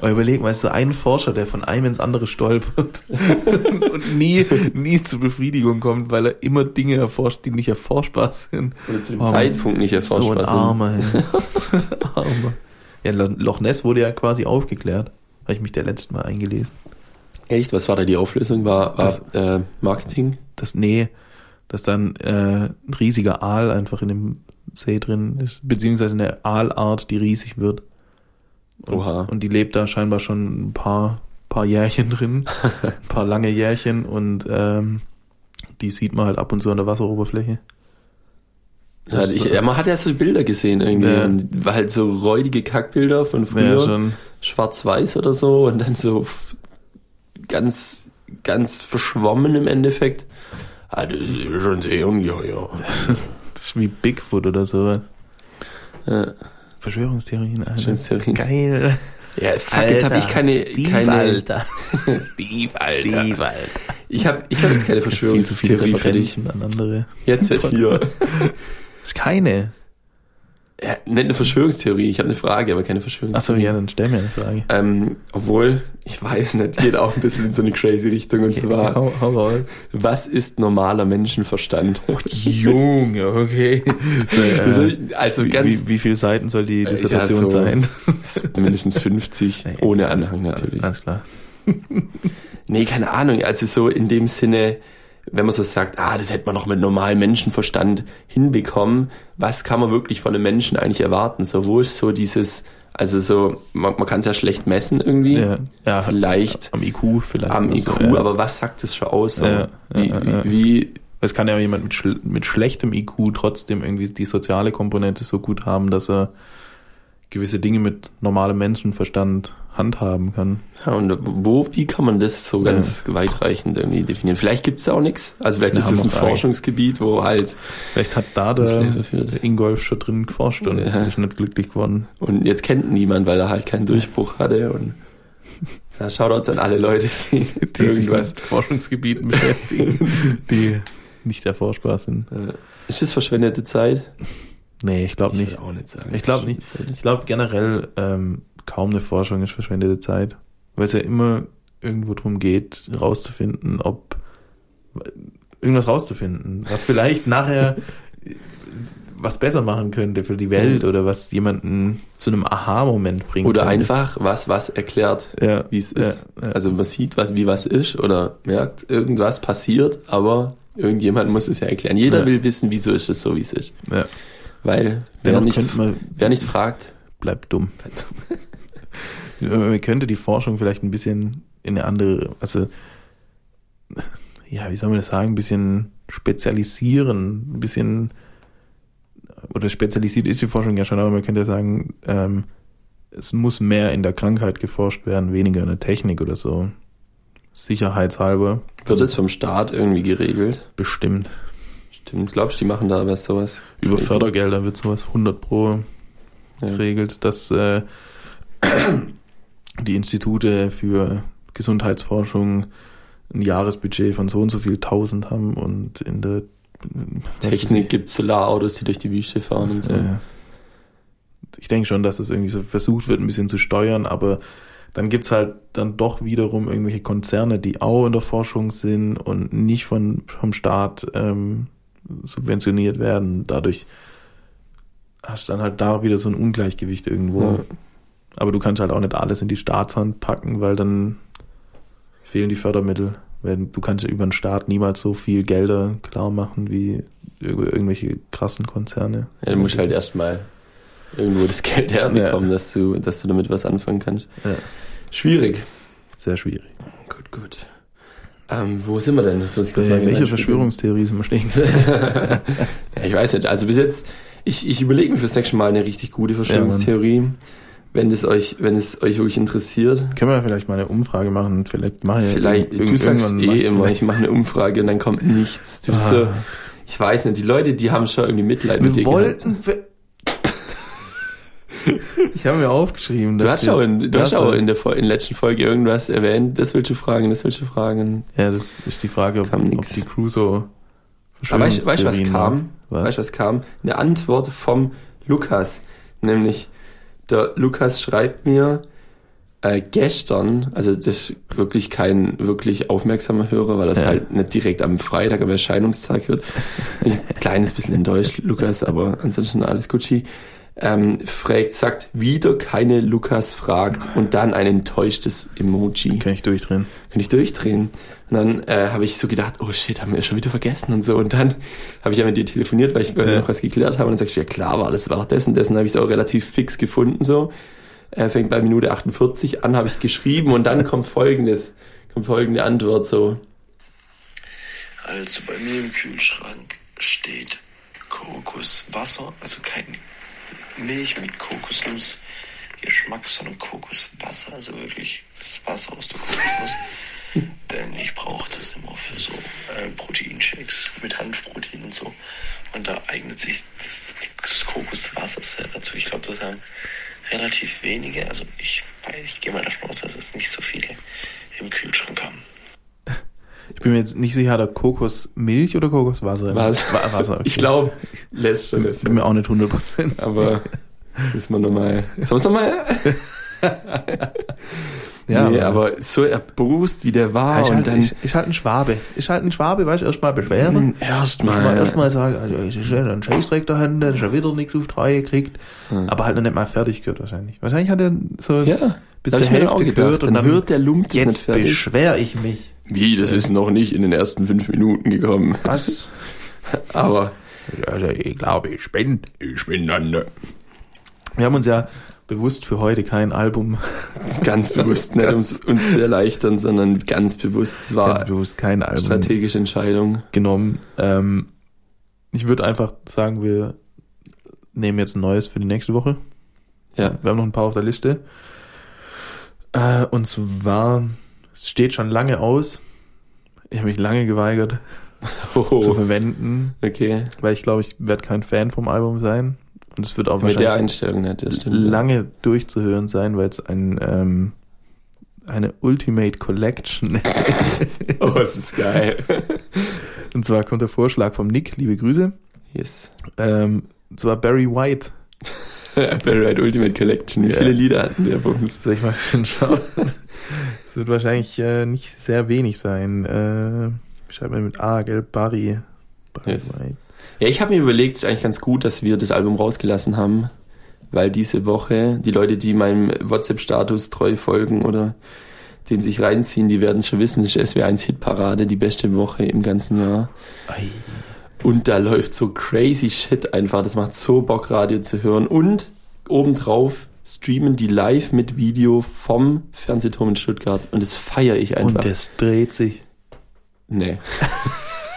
Aber überleg mal, ist so ein Forscher, der von einem ins andere stolpert [LAUGHS] und nie, nie zur Befriedigung kommt, weil er immer Dinge erforscht, die nicht erforschbar sind. Oder zu dem Oh, Zeitpunkt nicht So erforschbar ein sind. Armer, ey. Armer. Ja, Lo- Loch Ness wurde ja quasi aufgeklärt. Habe ich mich der letzte Mal eingelesen. Echt? Was war da die Auflösung? War, war äh, Marketing? Das, nee, dass dann äh, ein riesiger Aal einfach in dem See drin ist, beziehungsweise eine Aalart, die riesig wird. Und, Oha. und die lebt da scheinbar schon ein paar, paar Jährchen drin, [LAUGHS] ein paar lange Jährchen und ähm, die sieht man halt ab und zu an der Wasseroberfläche. Ja, ich, ja, man hat ja so Bilder gesehen irgendwie. Ja. Und war halt so räudige Kackbilder von Ja, früher. schon. Schwarz-Weiß oder so. Und dann so ganz, ganz verschwommen im Endeffekt. Ah, das ist schon sehr ungeheuer. [LAUGHS] Das ist wie Bigfoot oder so. Ja, Verschwörungstheorien, Alter. Verschwörungstheorien. Geil. ja fuck, jetzt habe ich keine, Steve, keine Alter. [LAUGHS] Steve, Alter. Steve, Alter. Ich habe ich hab jetzt keine [LAUGHS] Verschwörungstheorie für dich. An andere. Jetzt halt hier. Ist keine. Ja, nicht eine Verschwörungstheorie, ich habe eine Frage, aber keine Achso, Verschwörungstheorie. ja, dann stell mir eine Frage. Ähm, obwohl, ich weiß nicht, geht auch ein bisschen in so eine crazy Richtung. Und zwar, hau, hau raus. was ist normaler Menschenverstand? Junge, okay. Also, Äh, also wie, ganz wie, wie viele Seiten soll die Ja, Dissertation so- sein? [LAUGHS] mindestens 50, [LAUGHS] ohne Anhang natürlich. Alles klar. Nee, keine Ahnung. Also so in dem Sinne, wenn man so sagt, ah, das hätte man noch mit normalem Menschenverstand hinbekommen, was kann man wirklich von einem Menschen eigentlich erwarten? So, wo ist so dieses, also so, man, man kann es ja schlecht messen irgendwie, Ja, ja, vielleicht am IQ vielleicht. am IQ, so, ja. aber was sagt das schon aus? So? Ja. wie, wie, Es kann ja jemand mit, schl mit schlechtem IQ trotzdem irgendwie die soziale Komponente so gut haben, dass er gewisse Dinge mit normalem Menschenverstand handhaben kann. ja, und wo, wie kann man das so Ja. ganz weitreichend irgendwie definieren? Vielleicht gibt's da auch nichts. Also vielleicht Eine ist das ein. Forschungsgebiet, wo halt, Vielleicht hat da der, der Ingolf schon drin geforscht und Ja. ist nicht glücklich geworden. und jetzt kennt niemand, weil er halt keinen Durchbruch hatte und [LAUGHS] ja, Shoutouts an alle Leute, die, Die sich irgendwas. mit Forschungsgebieten beschäftigen, [LAUGHS] die nicht erforschbar sind. Ist das verschwendete Zeit? Nee, ich glaube nicht. würde auch nicht sagen. Ich glaub nicht. Ich glaube generell ähm, kaum eine Forschung ist verschwendete Zeit, weil es ja immer irgendwo drum geht, rauszufinden, ob irgendwas rauszufinden, was vielleicht [LAUGHS] nachher was besser machen könnte für die Welt oder was jemanden zu einem Aha-Moment bringt. Oder einfach was, was erklärt, ja, wie es ja, ist. ja. Also man sieht, was, wie was ist oder merkt, irgendwas passiert, aber irgendjemand muss es ja erklären. Jeder will wissen, wieso ist es so, wie es ist. ja. Weil wer nicht, wer nicht fragt, bleibt dumm. [LAUGHS] Man könnte die Forschung vielleicht ein bisschen in eine andere, also ja, wie soll man das sagen, ein bisschen spezialisieren, ein bisschen oder spezialisiert ist die Forschung ja schon, aber man könnte ja sagen, ähm, es muss mehr in der Krankheit geforscht werden, weniger in der Technik oder so. Sicherheitshalber wird es vom Staat irgendwie geregelt. bestimmt. Stimmt, glaubst du, die machen da was sowas? Über? Fördergelder wird sowas 100 pro Ja. geregelt, dass äh, [CLEARS THROAT] die Institute für Gesundheitsforschung ein Jahresbudget von so und so viel tausend haben und in der Technik gibt Solarautos, die durch die Wüste fahren und so. Äh, ich denke schon, dass es irgendwie so versucht wird, ein bisschen zu steuern, aber dann gibt's halt dann doch wiederum irgendwelche Konzerne, die auch in der Forschung sind und nicht von, vom Staat ähm, subventioniert werden. Dadurch hast du dann halt da wieder so ein Ungleichgewicht irgendwo. Ja. Aber du kannst halt auch nicht alles in die Staatshand packen, weil dann fehlen die Fördermittel. Du kannst ja über den Staat niemals so viel Gelder klar machen wie irgendwelche krassen Konzerne. Ja, du musst halt erstmal irgendwo das Geld herbekommen, dass du, dass du damit was anfangen kannst. Ja. Schwierig. Sehr schwierig. Gut, gut. Ähm, wo sind wir denn? Äh, welche. Verschwörungstheorie sind wir stehen? [LAUGHS] ja, ich weiß nicht. Also bis jetzt, ich, ich überlege mir fürs nächste Mal eine richtig gute Verschwörungstheorie. wenn das euch, wenn es euch wirklich interessiert. Können wir vielleicht mal eine Umfrage machen? Vielleicht mache ich Vielleicht, du sagst eh ich immer, vielleicht- ich mache eine Umfrage und dann kommt nichts. Du bist so, Ah. ich weiß nicht, die Leute, die haben schon irgendwie Mitleid mit dir Wir gehabt. wollten, wir, Ich habe mir aufgeschrieben. Du dass hast auch in, du das hast auch in der, in der letzten Folge irgendwas erwähnt. Das willst du fragen, das willst du fragen. Ja, das ist die Frage, ob, Kam ob nix. die Crusoe. Aber weißt du, was kam? war. Weißt du, was kam? Eine Antwort vom Lukas. Nämlich, der Lukas schreibt mir äh, gestern, also das ist wirklich kein wirklich aufmerksamer Hörer, weil es Ja. halt nicht direkt am Freitag, am Erscheinungstag hört. Ein kleines bisschen enttäuscht, Lukas, aber ansonsten alles Gucci. Ähm, fragt, sagt, wieder keine Lukas fragt und dann ein enttäuschtes Emoji Kann ich durchdrehen. kann ich durchdrehen. Und dann äh, habe ich so gedacht, oh shit, haben wir schon wieder vergessen und so. Und dann habe ich ja mit dir telefoniert, weil ich Ja. noch was geklärt haben. Und dann sagst du, ja klar war, das war doch dessen, dessen habe ich es auch relativ fix gefunden so. Er fängt bei Minute 48 an, habe ich geschrieben und dann kommt folgendes, kommt folgende Antwort so. Also bei mir im Kühlschrank steht Kokoswasser, also kein Milch mit Kokosnussgeschmack, sondern Kokoswasser, also wirklich das Wasser aus der Kokosnuss. [LAUGHS] Denn ich brauche das immer für so äh, Proteinshakes mit Hanfprotein und so. Und da eignet sich das, das Kokoswasser sehr dazu. Ich glaube, das haben relativ wenige. Also ich, ich gehe mal davon aus, dass es nicht so viele im Kühlschrank haben. Ich bin mir jetzt nicht sicher, hat er Kokosmilch oder Kokoswasser? Was? Wa- Wasser. okay. Ich glaube, letzteres. Bin mir auch nicht 100%. Aber müssen wir nochmal. Sollen wir nochmal? [LAUGHS] Ja, nee, aber so erbost, wie der war. Ja, ich, und halt, dann ich, ich halt ein Schwabe. Ich halt ein Schwabe, weißt du, erstmal beschweren. erstmal. Erstmal erst mal sagen, also es ist schon ein Scheißdreck da hinten, schon wieder nichts auf Reihe gekriegt. Aber halt noch nicht mal fertig gehört wahrscheinlich. Wahrscheinlich hat er so Ja, bis zur Hälfte gehört und Dann dann, hört der Lump das nicht jetzt fertig. beschwer ich mich. Wie, das ist noch nicht in den ersten fünf Minuten gekommen. Was? [LAUGHS] Aber Also ich glaube, ich bin. ich bin dann ne, Wir haben uns ja bewusst für heute kein Album, [LAUGHS] ganz bewusst, nicht um es uns zu erleichtern, sondern ganz bewusst. Es war ganz bewusst kein Album strategische Entscheidung. genommen. Ähm, ich würde einfach sagen, wir nehmen jetzt ein neues für die nächste Woche. Ja. Wir haben noch ein paar auf der Liste. Äh, und zwar, es steht schon lange aus. Ich habe mich lange geweigert [LAUGHS] zu Oh, verwenden, okay. weil ich glaube, ich werde kein Fan vom Album sein. Und es wird auch Mit der Einstellung nicht, das stimmt. ja. lange durchzuhören sein, weil es ein, ähm, eine Ultimate Collection [LAUGHS] Oh, es ist geil. [LAUGHS] Und zwar kommt der Vorschlag vom Nick, liebe Grüße. Yes. Ähm, und zwar Barry White. Barry White Ultimate Collection. Wie Ja. viele Lieder hatten der Bums? Soll ich mal schauen? Wird wahrscheinlich äh, nicht sehr wenig sein. Äh, schreibt mir mit A, gell? Barry. Barry Yes. Ja, ich habe mir überlegt, es ist eigentlich ganz gut, dass wir das Album rausgelassen haben, weil diese Woche die Leute, die meinem WhatsApp-Status treu folgen oder den sich reinziehen, die werden schon wissen, es ist SW1 Hitparade, die beste Woche im ganzen Jahr. Ei. Und da läuft so crazy Shit einfach. Das macht so Bock, Radio zu hören. Und obendrauf streamen die live mit Video vom Fernsehturm in Stuttgart. Und das feiere ich einfach. Und es dreht sich. nee.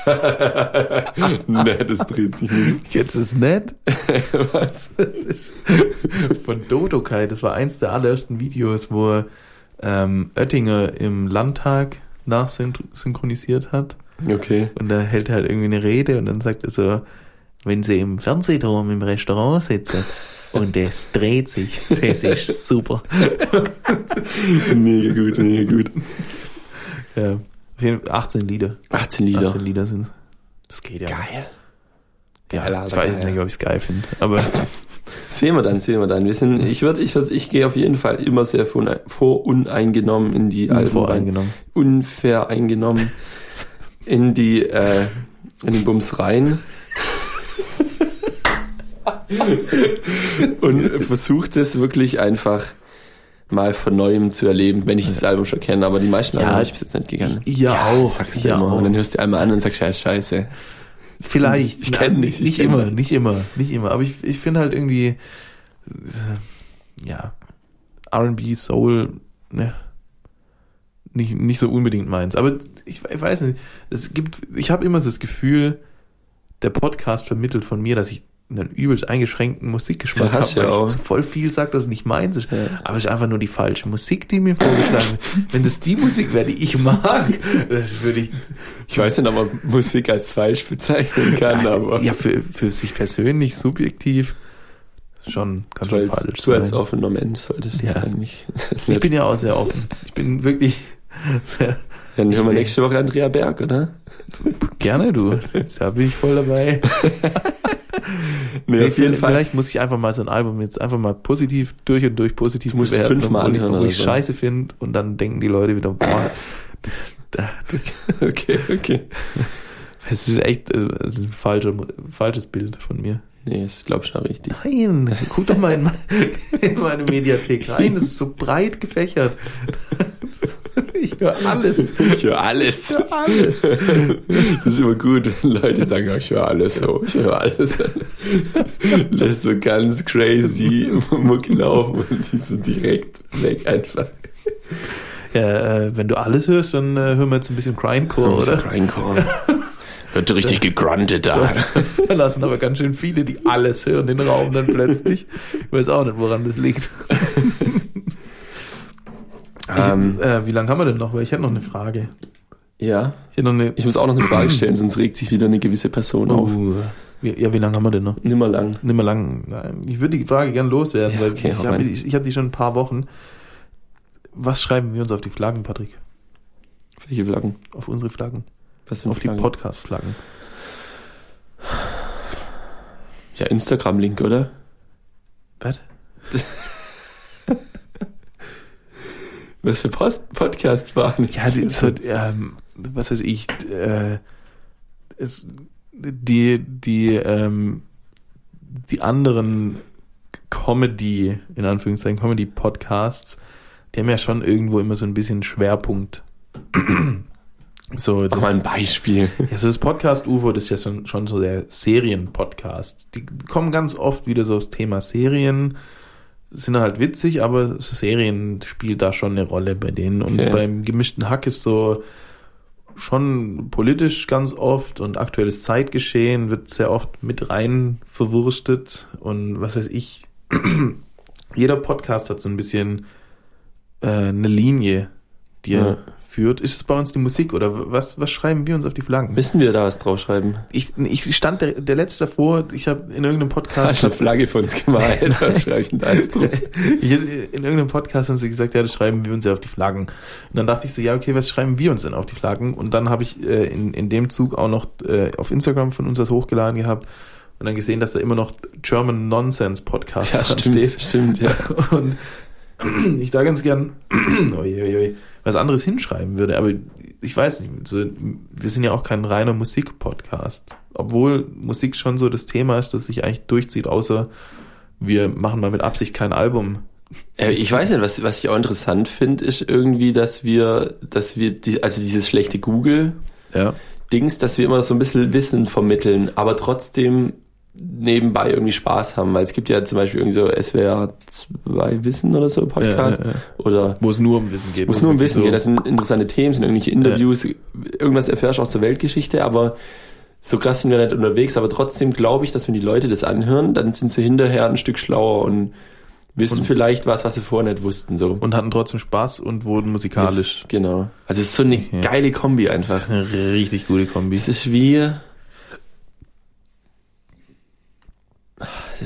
[LAUGHS] nee, das dreht sich nicht. Jetzt ist nett. Was? [LAUGHS] Das ist von Dodokai. Das war eins der allerersten Videos, wo ähm, Oettinger im Landtag nachsynchronisiert hat. Okay. Und da hält er halt irgendwie eine Rede und dann sagt er so, wenn sie im Fernsehturm im Restaurant sitzen [LAUGHS] und es dreht sich, das ist super. [LAUGHS] Mega gut, mega gut. Ja, auf jeden Fall 18 Lieder. 18 Lieder. 18 Lieder sind Das geht ja. Geil. Ja, Geil, Alter, ich weiß geil. nicht, ob ich es geil finde. Aber [LAUGHS] Sehen wir dann, sehen wir dann. Wir sind, ich würde, ich würde, ich gehe auf jeden Fall immer sehr vor, voruneingenommen in die Alben rein. voreingenommen. Unfair eingenommen [LAUGHS] in die, äh, in den Bums rein. [LAUGHS] Und versucht es wirklich einfach mal von neuem zu erleben, wenn ich das Album schon kenne, aber die meisten Ja, Alben habe ich bis jetzt nicht gegangen. ja auch, Sagst du ja immer. auch. Und dann hörst du einmal an und sagst, ja, scheiße. Vielleicht. Ich kenn Nein, dich, ich Nicht kenn immer, nicht immer, nicht immer. Aber ich, ich finde halt irgendwie, ja, R&B, Soul, ne, nicht, nicht so unbedingt meins. Aber ich, ich weiß nicht, es gibt, ich habe immer so das Gefühl, der Podcast vermittelt von mir, dass ich einen übelst eingeschränkten Musikgeschmack Ja, hast habe, ja weil auch. ich zu voll viel sage, dass es nicht meins ist. Ja. Aber es ist einfach nur die falsche Musik, die mir vorgeschlagen wird. [LAUGHS] Wenn das die Musik wäre, die ich mag, dann würde ich Ich weiß nicht, ob man Musik als falsch bezeichnen kann, aber. ja, für, für sich persönlich subjektiv schon, kann Du schon als, falsch du als sein. offener Mensch solltest das Ja. eigentlich. Ich bin ja auch sehr offen. Ich bin wirklich [LAUGHS] sehr Dann hören wir nächste Woche Andrea Berg, oder? gerne, du. Da bin ich voll dabei. [LAUGHS] [LAUGHS] Nee, auf jeden Fall. Vielleicht muss ich einfach mal so ein Album jetzt einfach mal positiv, durch und durch positiv Du musst bewerten, fünfmal obwohl ich- anhören Obwohl ich so. scheiße finde und dann denken die Leute wieder, boah, [LAUGHS] [LAUGHS] Okay, okay. es ist echt es ist ein falscher, falsches Bild von mir. Nee, ich glaube schon richtig. Nein, guck doch mal in, mein, in meine Mediathek rein, das ist so breit gefächert. [LAUGHS] Ich höre alles. Ich höre alles. Ich höre alles. [LAUGHS] Das ist immer gut, wenn Leute sagen, ja, ich höre alles so, ich höre alles. [LAUGHS] Lässt so ganz crazy Mucke laufen und die sind direkt weg einfach. Ja, äh, wenn du alles hörst, dann äh, hören wir jetzt ein bisschen Grindcore, oder? Grindcore. Wird richtig gegruntet da. Da lassen aber ganz schön viele, die alles hören, den Raum dann plötzlich. Ich weiß auch nicht, woran das liegt. Ähm, ich, äh, wie lange haben wir denn noch? Weil ich hätte noch eine Frage. ja, Ich hätte noch eine. ich muss auch noch eine Frage stellen, sonst regt sich wieder eine gewisse Person auf. Uh, wie, ja, wie lange haben wir denn noch? Nimmer lang. Nicht mehr lang. Ich würde die Frage gern loswerden, Ja, weil okay, ich habe die, hab die schon ein paar Wochen. Was schreiben wir uns auf die Flaggen, Patrick? Welche Flaggen? Auf unsere Flaggen? Was Auf die Flaggen? Podcast-Flaggen. Ja, Instagram-Link, oder? Was? [LAUGHS] Was für Post Podcast waren? Ja, die, so, ähm, was weiß ich, äh, es, die, die, ähm, die anderen Comedy, in Anführungszeichen, Comedy-Podcasts, die haben ja schon irgendwo immer so ein bisschen Schwerpunkt. [CLEARS THROAT] so, Mach das, mal ein Beispiel. ja, so das Podcast UFO, das ist ja schon, schon so der Serien-Podcast. Die kommen ganz oft wieder so aufs Thema Serien, sind halt witzig, aber so Serien spielt da schon eine Rolle bei denen. Und Okay. beim gemischten Hack ist so schon politisch ganz oft und aktuelles Zeitgeschehen wird sehr oft mit rein verwurstet und was weiß ich. [CLEARS THROAT] Jeder Podcast hat so ein bisschen äh, eine Linie, die er Ja. Führt. Ist es bei uns die Musik oder was, was schreiben wir uns auf die Flaggen? Müssen wir da was draufschreiben? Ich, ich stand der, der letzte davor, ich habe in irgendeinem Hast Podcast, du eine Flagge von uns gemalt? [LAUGHS] Was schreibe ich denn da jetzt drauf? [LAUGHS] ich, in irgendeinem Podcast haben sie gesagt, ja, das schreiben wir uns ja auf die Flaggen. Und dann dachte ich so, ja, okay, was schreiben wir uns denn auf die Flaggen? Und dann habe ich äh, in, in dem Zug auch noch äh, auf Instagram von uns das hochgeladen gehabt und dann gesehen, dass da immer noch German Nonsense Podcast Ja, stimmt, steht. stimmt, ja. [LAUGHS] Und ich da ganz gern [CLEARS THROAT] oi, oi, oi, was anderes hinschreiben würde, aber ich weiß nicht, so, wir sind ja auch kein reiner Musik-Podcast. Obwohl Musik schon so das Thema ist, das sich eigentlich durchzieht, außer wir machen mal mit Absicht kein Album. Äh, ich weiß nicht, was, was ich auch interessant finde, ist irgendwie, dass wir, dass wir, die, also dieses schlechte Google, Ja. Dings, dass wir immer so ein bisschen Wissen vermitteln, aber trotzdem nebenbei irgendwie Spaß haben, weil es gibt ja zum Beispiel irgendwie so SWR 2 Wissen oder so Podcast Ja, ja, ja. oder Wo es nur um Wissen geht. wo es nur um Wissen geht, das sind interessante Themen, sind irgendwelche Interviews, irgendwas erfährst du aus der Weltgeschichte, aber so krass sind wir nicht unterwegs, aber trotzdem glaube ich, dass wenn die Leute das anhören, dann sind sie hinterher ein Stück schlauer und wissen Und- vielleicht was, was sie vorher nicht wussten, so. und hatten trotzdem Spaß und wurden musikalisch. Das, genau. Also es ist so eine geile Kombi einfach. Eine richtig gute Kombi. Es ist wie.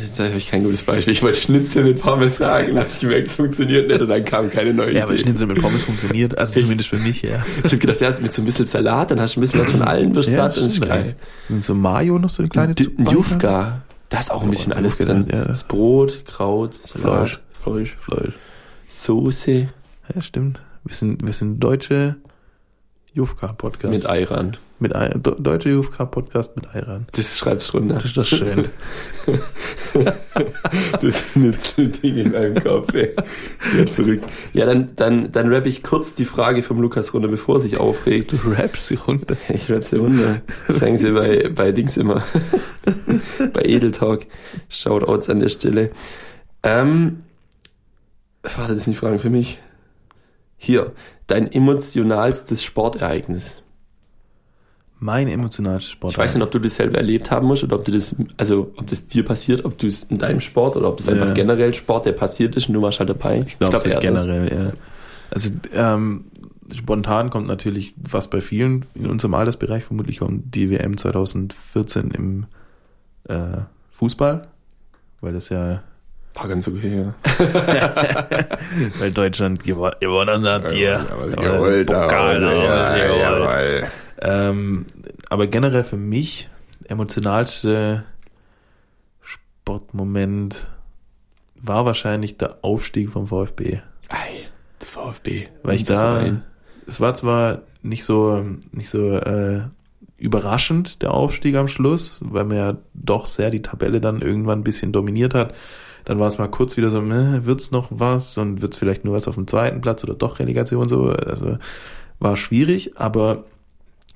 Jetzt habe ich kein gutes Beispiel. Ich wollte Schnitzel mit Pommes sagen, dann habe ich gemerkt, es funktioniert nicht und dann kam keine neue Ja, aber Idee. Schnitzel mit Pommes funktioniert, also Echt? zumindest für mich, ja. Ich habe gedacht, ja, mit so ein bisschen Salat, dann hast du ein bisschen was von allen, wirst satt und ist geil. Und so Mayo noch so eine kleine D- Jufka, da ist auch ein Oh, bisschen alles Jufka, drin. ja. Das Brot, Kraut, Salat, Fleisch. Fleisch, Fleisch. Soße Ja, stimmt. Wir sind, wir sind deutsche Jufka-Podcast. mit Eiran. Mit deutsche Jufka-Podcast mit Eiran. Das schreibst du runter. Das ist doch schön. [LAUGHS] Das Schnitzelding in meinem Kopf, ey. Wird verrückt. Ja, dann, dann, dann rapp ich kurz die Frage vom Lukas runter, bevor er sich aufregt. Du rappst sie runter. Ich rapp sie runter. Das sagen sie bei, bei Dings immer. [LAUGHS] bei Edeltalk. Shoutouts an der Stelle. Ähm, warte, das sind die Fragen für mich. Hier, dein emotionalstes Sportereignis. Mein emotionales Sport. Ich weiß nicht, ob du das selber erlebt haben musst oder ob du das, also ob das dir passiert, ob du es in deinem Sport oder ob das einfach Ja. generell Sport, der passiert ist und du warst halt dabei. Ich glaube das. generell, ja. Also ähm, spontan kommt natürlich, was bei vielen in unserem Altersbereich vermutlich kommt, die WM 2014 im äh, Fußball, weil das ja War ganz okay, ja. [LAUGHS] Weil Deutschland gewo- gewonnen hat hier. Ja, was Aber gewollt, Pokal, ja, gewollt. jawohl. Ähm, aber generell für mich emotionalste Sportmoment war wahrscheinlich der Aufstieg vom VfB. Ei, der VfB. Weil ich da, Verein. es war zwar nicht so, nicht so äh, überraschend, der Aufstieg am Schluss, weil man ja doch sehr die Tabelle dann irgendwann ein bisschen dominiert hat. Dann war es mal kurz wieder so, äh, wird's noch was und wird's vielleicht nur was auf dem zweiten Platz oder doch Relegation so. Also war schwierig, aber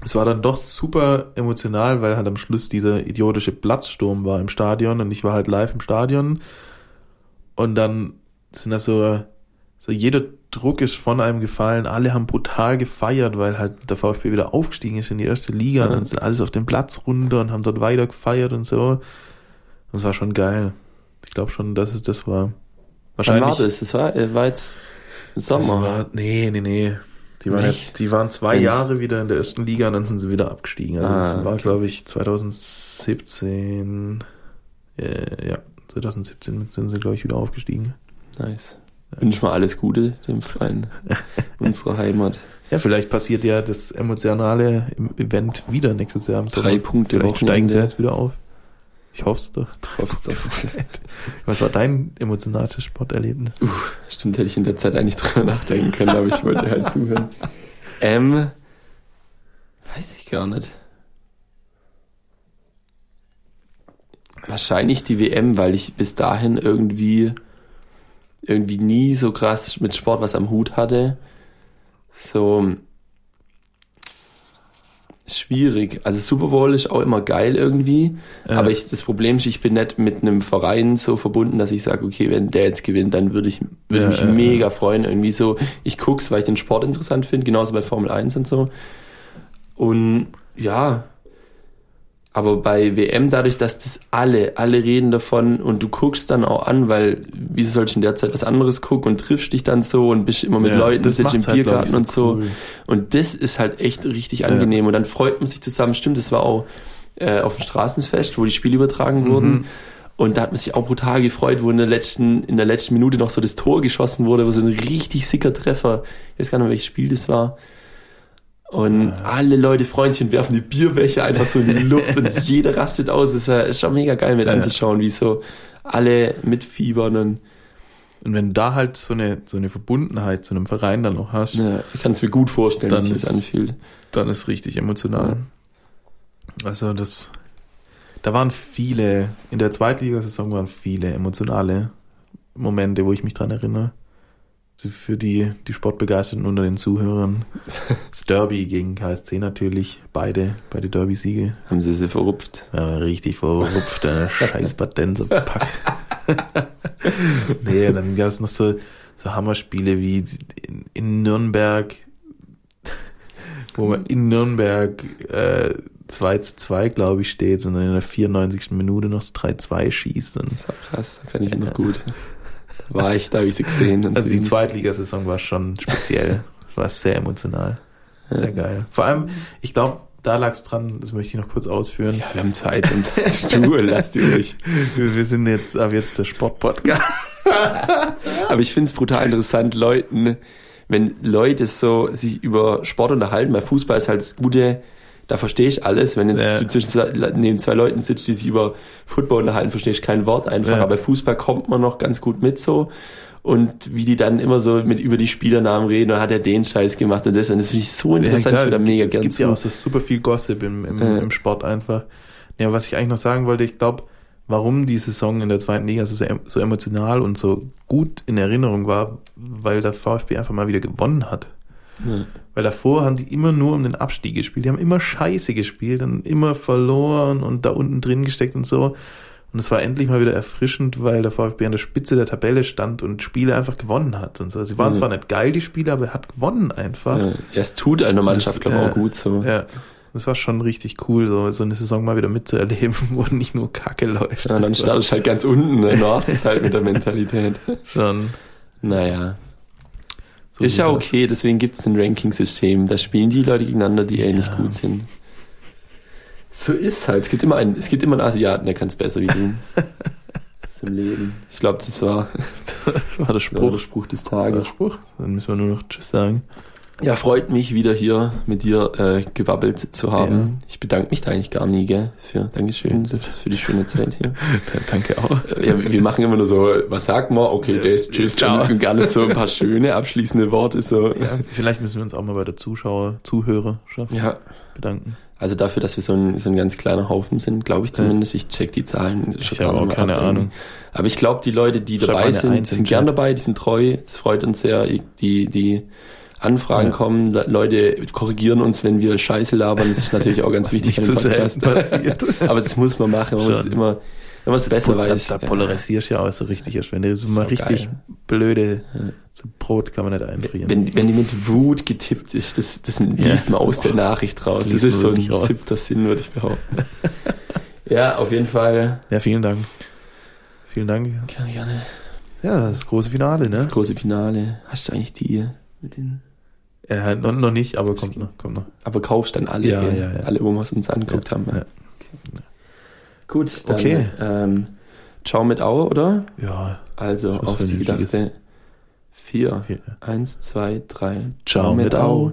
es war dann doch super emotional, weil halt am Schluss dieser idiotische Platzsturm war im Stadion und ich war halt live im Stadion und dann sind da so, so jeder Druck ist von einem gefallen, alle haben brutal gefeiert, weil halt der VfB wieder aufgestiegen ist in die erste Liga und dann sind alles auf den Platz runter und haben dort weiter gefeiert und so. Das war schon geil. Ich glaube schon, dass es das war. Wann Wahrscheinlich. war das? Das war, äh, war jetzt im Das Sommer. war, nee, nee, nee. Die waren, jetzt, die waren zwei Mensch. Jahre wieder in der ersten Liga und dann sind sie wieder abgestiegen. Also Ah, es war, okay. glaube ich, 2017, äh, ja, 2017 sind sie, glaube ich, wieder aufgestiegen. Nice. Wünsch mal alles Gute dem Verein [LAUGHS] unserer Heimat. Ja, vielleicht passiert ja das emotionale Event wieder nächstes Jahr Drei Punkte Vielleicht steigen sie jetzt wieder auf. Ich hoffe es doch. Hoff's doch. Was war dein emotionales Sporterlebnis? Stimmt, hätte ich in der Zeit eigentlich drüber nachdenken können, aber ich wollte halt zuhören. Ähm, weiß ich gar nicht. Wahrscheinlich die WM, weil ich bis dahin irgendwie irgendwie nie so krass mit Sport was am Hut hatte. So schwierig. Also Super Bowl ist auch immer geil irgendwie, Ja. aber ich, das Problem ist, ich bin nicht mit einem Verein so verbunden, dass ich sage, okay, wenn der jetzt gewinnt, dann würde ich, würde Ja, ich mich ja, mega freuen. Irgendwie so, ich guck's, weil ich den Sport interessant finde, genauso bei Formel 1 und so. Und ja, aber bei WM, dadurch, dass das alle, alle reden davon und du guckst dann auch an, weil wieso soll ich in der Zeit was anderes gucken und triffst dich dann so und bist immer mit Ja, Leuten, sitzt im halt, Biergarten ich, und so. cool. Und das ist halt echt richtig angenehm. Und dann freut man sich zusammen. Stimmt, das war auch äh, auf dem Straßenfest, wo die Spiele übertragen Mhm. wurden. Und da hat man sich auch brutal gefreut, wo in der letzten, in der letzten Minute noch so das Tor geschossen wurde, wo so ein richtig sicker Treffer, ich weiß gar nicht mehr, welches Spiel das war. Und alle Leute freuen sich und werfen die Bierbecher einfach so in die [LAUGHS] Luft und jeder rastet aus. Das ist, ja, ist schon mega geil mit Ja. anzuschauen, wie so alle mitfiebern und Und wenn du da halt so eine, so eine Verbundenheit zu einem Verein dann noch hast, ja, ich kann es mir gut vorstellen, Dann wie sich das ist- anfühlt. dann ist richtig emotional. Also das, da waren viele, in der Zweitligasaison waren viele emotionale Momente, wo ich mich dran erinnere. Für die, die Sportbegeisterten unter den Zuhörern. [LAUGHS] Das Derby gegen KSC natürlich, beide, beide Derby-Siege. Haben sie sie verrupft. Ja, richtig verrupft, der [LAUGHS] scheiß Badenser Pack. nee, dann gab es noch so, so Hammerspiele wie in, in Nürnberg, wo man in Nürnberg äh, 2 zu 2, glaube ich, steht und dann in der 94. Minute noch das 3-2 schießt. Und Das war krass, da kann ich noch gut. War ich, da habe ich sie gesehen. Und also die Zweitligasaison war schon speziell. [LAUGHS] war sehr emotional. Sehr geil. Vor allem, ich glaube, da lag es dran, das möchte ich noch kurz ausführen. Ja, wir haben Zeit und du, lass die ruhig. Wir sind jetzt ab jetzt der Sportpodcast. [LAUGHS] Aber ich finde es brutal interessant, Leuten, wenn Leute so sich über Sport unterhalten, weil Fußball ist halt das Gute, da verstehe ich alles. Wenn jetzt Ja. du zwischen zwei, neben zwei Leuten sitzt, die sich über Football unterhalten, verstehe ich kein Wort einfach. Ja. Aber bei Fußball kommt man noch ganz gut mit so. Und wie die dann immer so mit über die Spielernamen reden, und hat er den Scheiß gemacht und das. Und das finde ich so interessant, Ja, ich würde da mega es gern gibt ja auch so super viel Gossip im, im, Ja. im Sport einfach. Ja, was ich eigentlich noch sagen wollte, ich glaube, warum die Saison in der zweiten Liga so, so emotional und so gut in Erinnerung war, weil der VfB einfach mal wieder gewonnen hat. Ja. Weil davor haben die immer nur um den Abstieg gespielt. Die haben immer Scheiße gespielt und immer verloren und da unten drin gesteckt und so. Und es war endlich mal wieder erfrischend, weil der VfB an der Spitze der Tabelle stand und Spiele einfach gewonnen hat. Und so. Sie waren Ja. zwar nicht geil, die Spiele, aber er hat gewonnen einfach. Ja, es tut einer Mannschaft, glaube ich, äh, auch gut so. Ja, das war schon richtig cool, so, so eine Saison mal wieder mitzuerleben, [LAUGHS] wo nicht nur Kacke läuft. Ja, und dann startest du halt ganz unten, ne? Du hast es halt mit der Mentalität. schon. Naja. So ist ja das. okay, deswegen gibt's ein Ranking-System. Da spielen die Leute gegeneinander, die ähnlich Ja. gut sind. So ist halt. Es gibt immer einen, es gibt immer einen Asiaten, der kann's besser wie du. [LAUGHS] zum Leben. Ich glaube, das war, war der das war Spruch. der Spruch des Das war der Tages. Spruch. Dann müssen wir nur noch Tschüss sagen. Ja, freut mich wieder hier mit dir äh, gebabbelt zu haben. Ja. Ich bedanke mich da eigentlich gar nie, gell? Für Dankeschön das, für die schöne Zeit hier. [LAUGHS] Danke auch. Ja, wir machen immer nur so, was sagt man? Okay, das, tschüss, Ciao. und gar nicht so ein paar schöne abschließende Worte. So. Ja, vielleicht müssen wir uns auch mal bei der Zuschauer, Zuhörerschaft Ja, bedanken. also dafür, dass wir so ein, so ein ganz kleiner Haufen sind, glaube ich zumindest. Ich check die Zahlen. Ich habe auch keine ab. Ahnung. Aber ich glaube, die Leute, die Schreib dabei sind, sind gern dabei, die sind treu. Es freut uns sehr, die, die Anfragen Ja. kommen. Le- Leute korrigieren uns, wenn wir Scheiße labern. Das ist natürlich auch ganz [LAUGHS] wichtig im zu selten passiert. [LAUGHS] Aber das muss man machen. Man muss Schon. immer, wenn man es besser da, weiß. Da polarisierst du ja auch so richtig. Wenn du so mal richtig geil. blöde, so Brot kann man nicht einfrieren. Wenn, wenn die mit Wut getippt ist, das, das liest man aus der Nachricht raus. Das Das, ist so ein siebter Sinn, würde ich behaupten. [LAUGHS] ja, auf jeden Fall. ja, vielen Dank. Vielen Dank. Gerne, gerne. Ja, das große Finale, Das ne? große Finale. Hast du eigentlich die mit den, Ja, noch, noch nicht, aber kommt noch, kommt noch. aber kaufst dann alle, Ja, ja, ja. alle, wo wir es uns angeguckt haben. ja. Gut, dann, Okay. Ähm, ciao mit Au, oder? Ja, Also auf die gedachte vier. hier. Eins, zwei, drei. Ciao mit Au.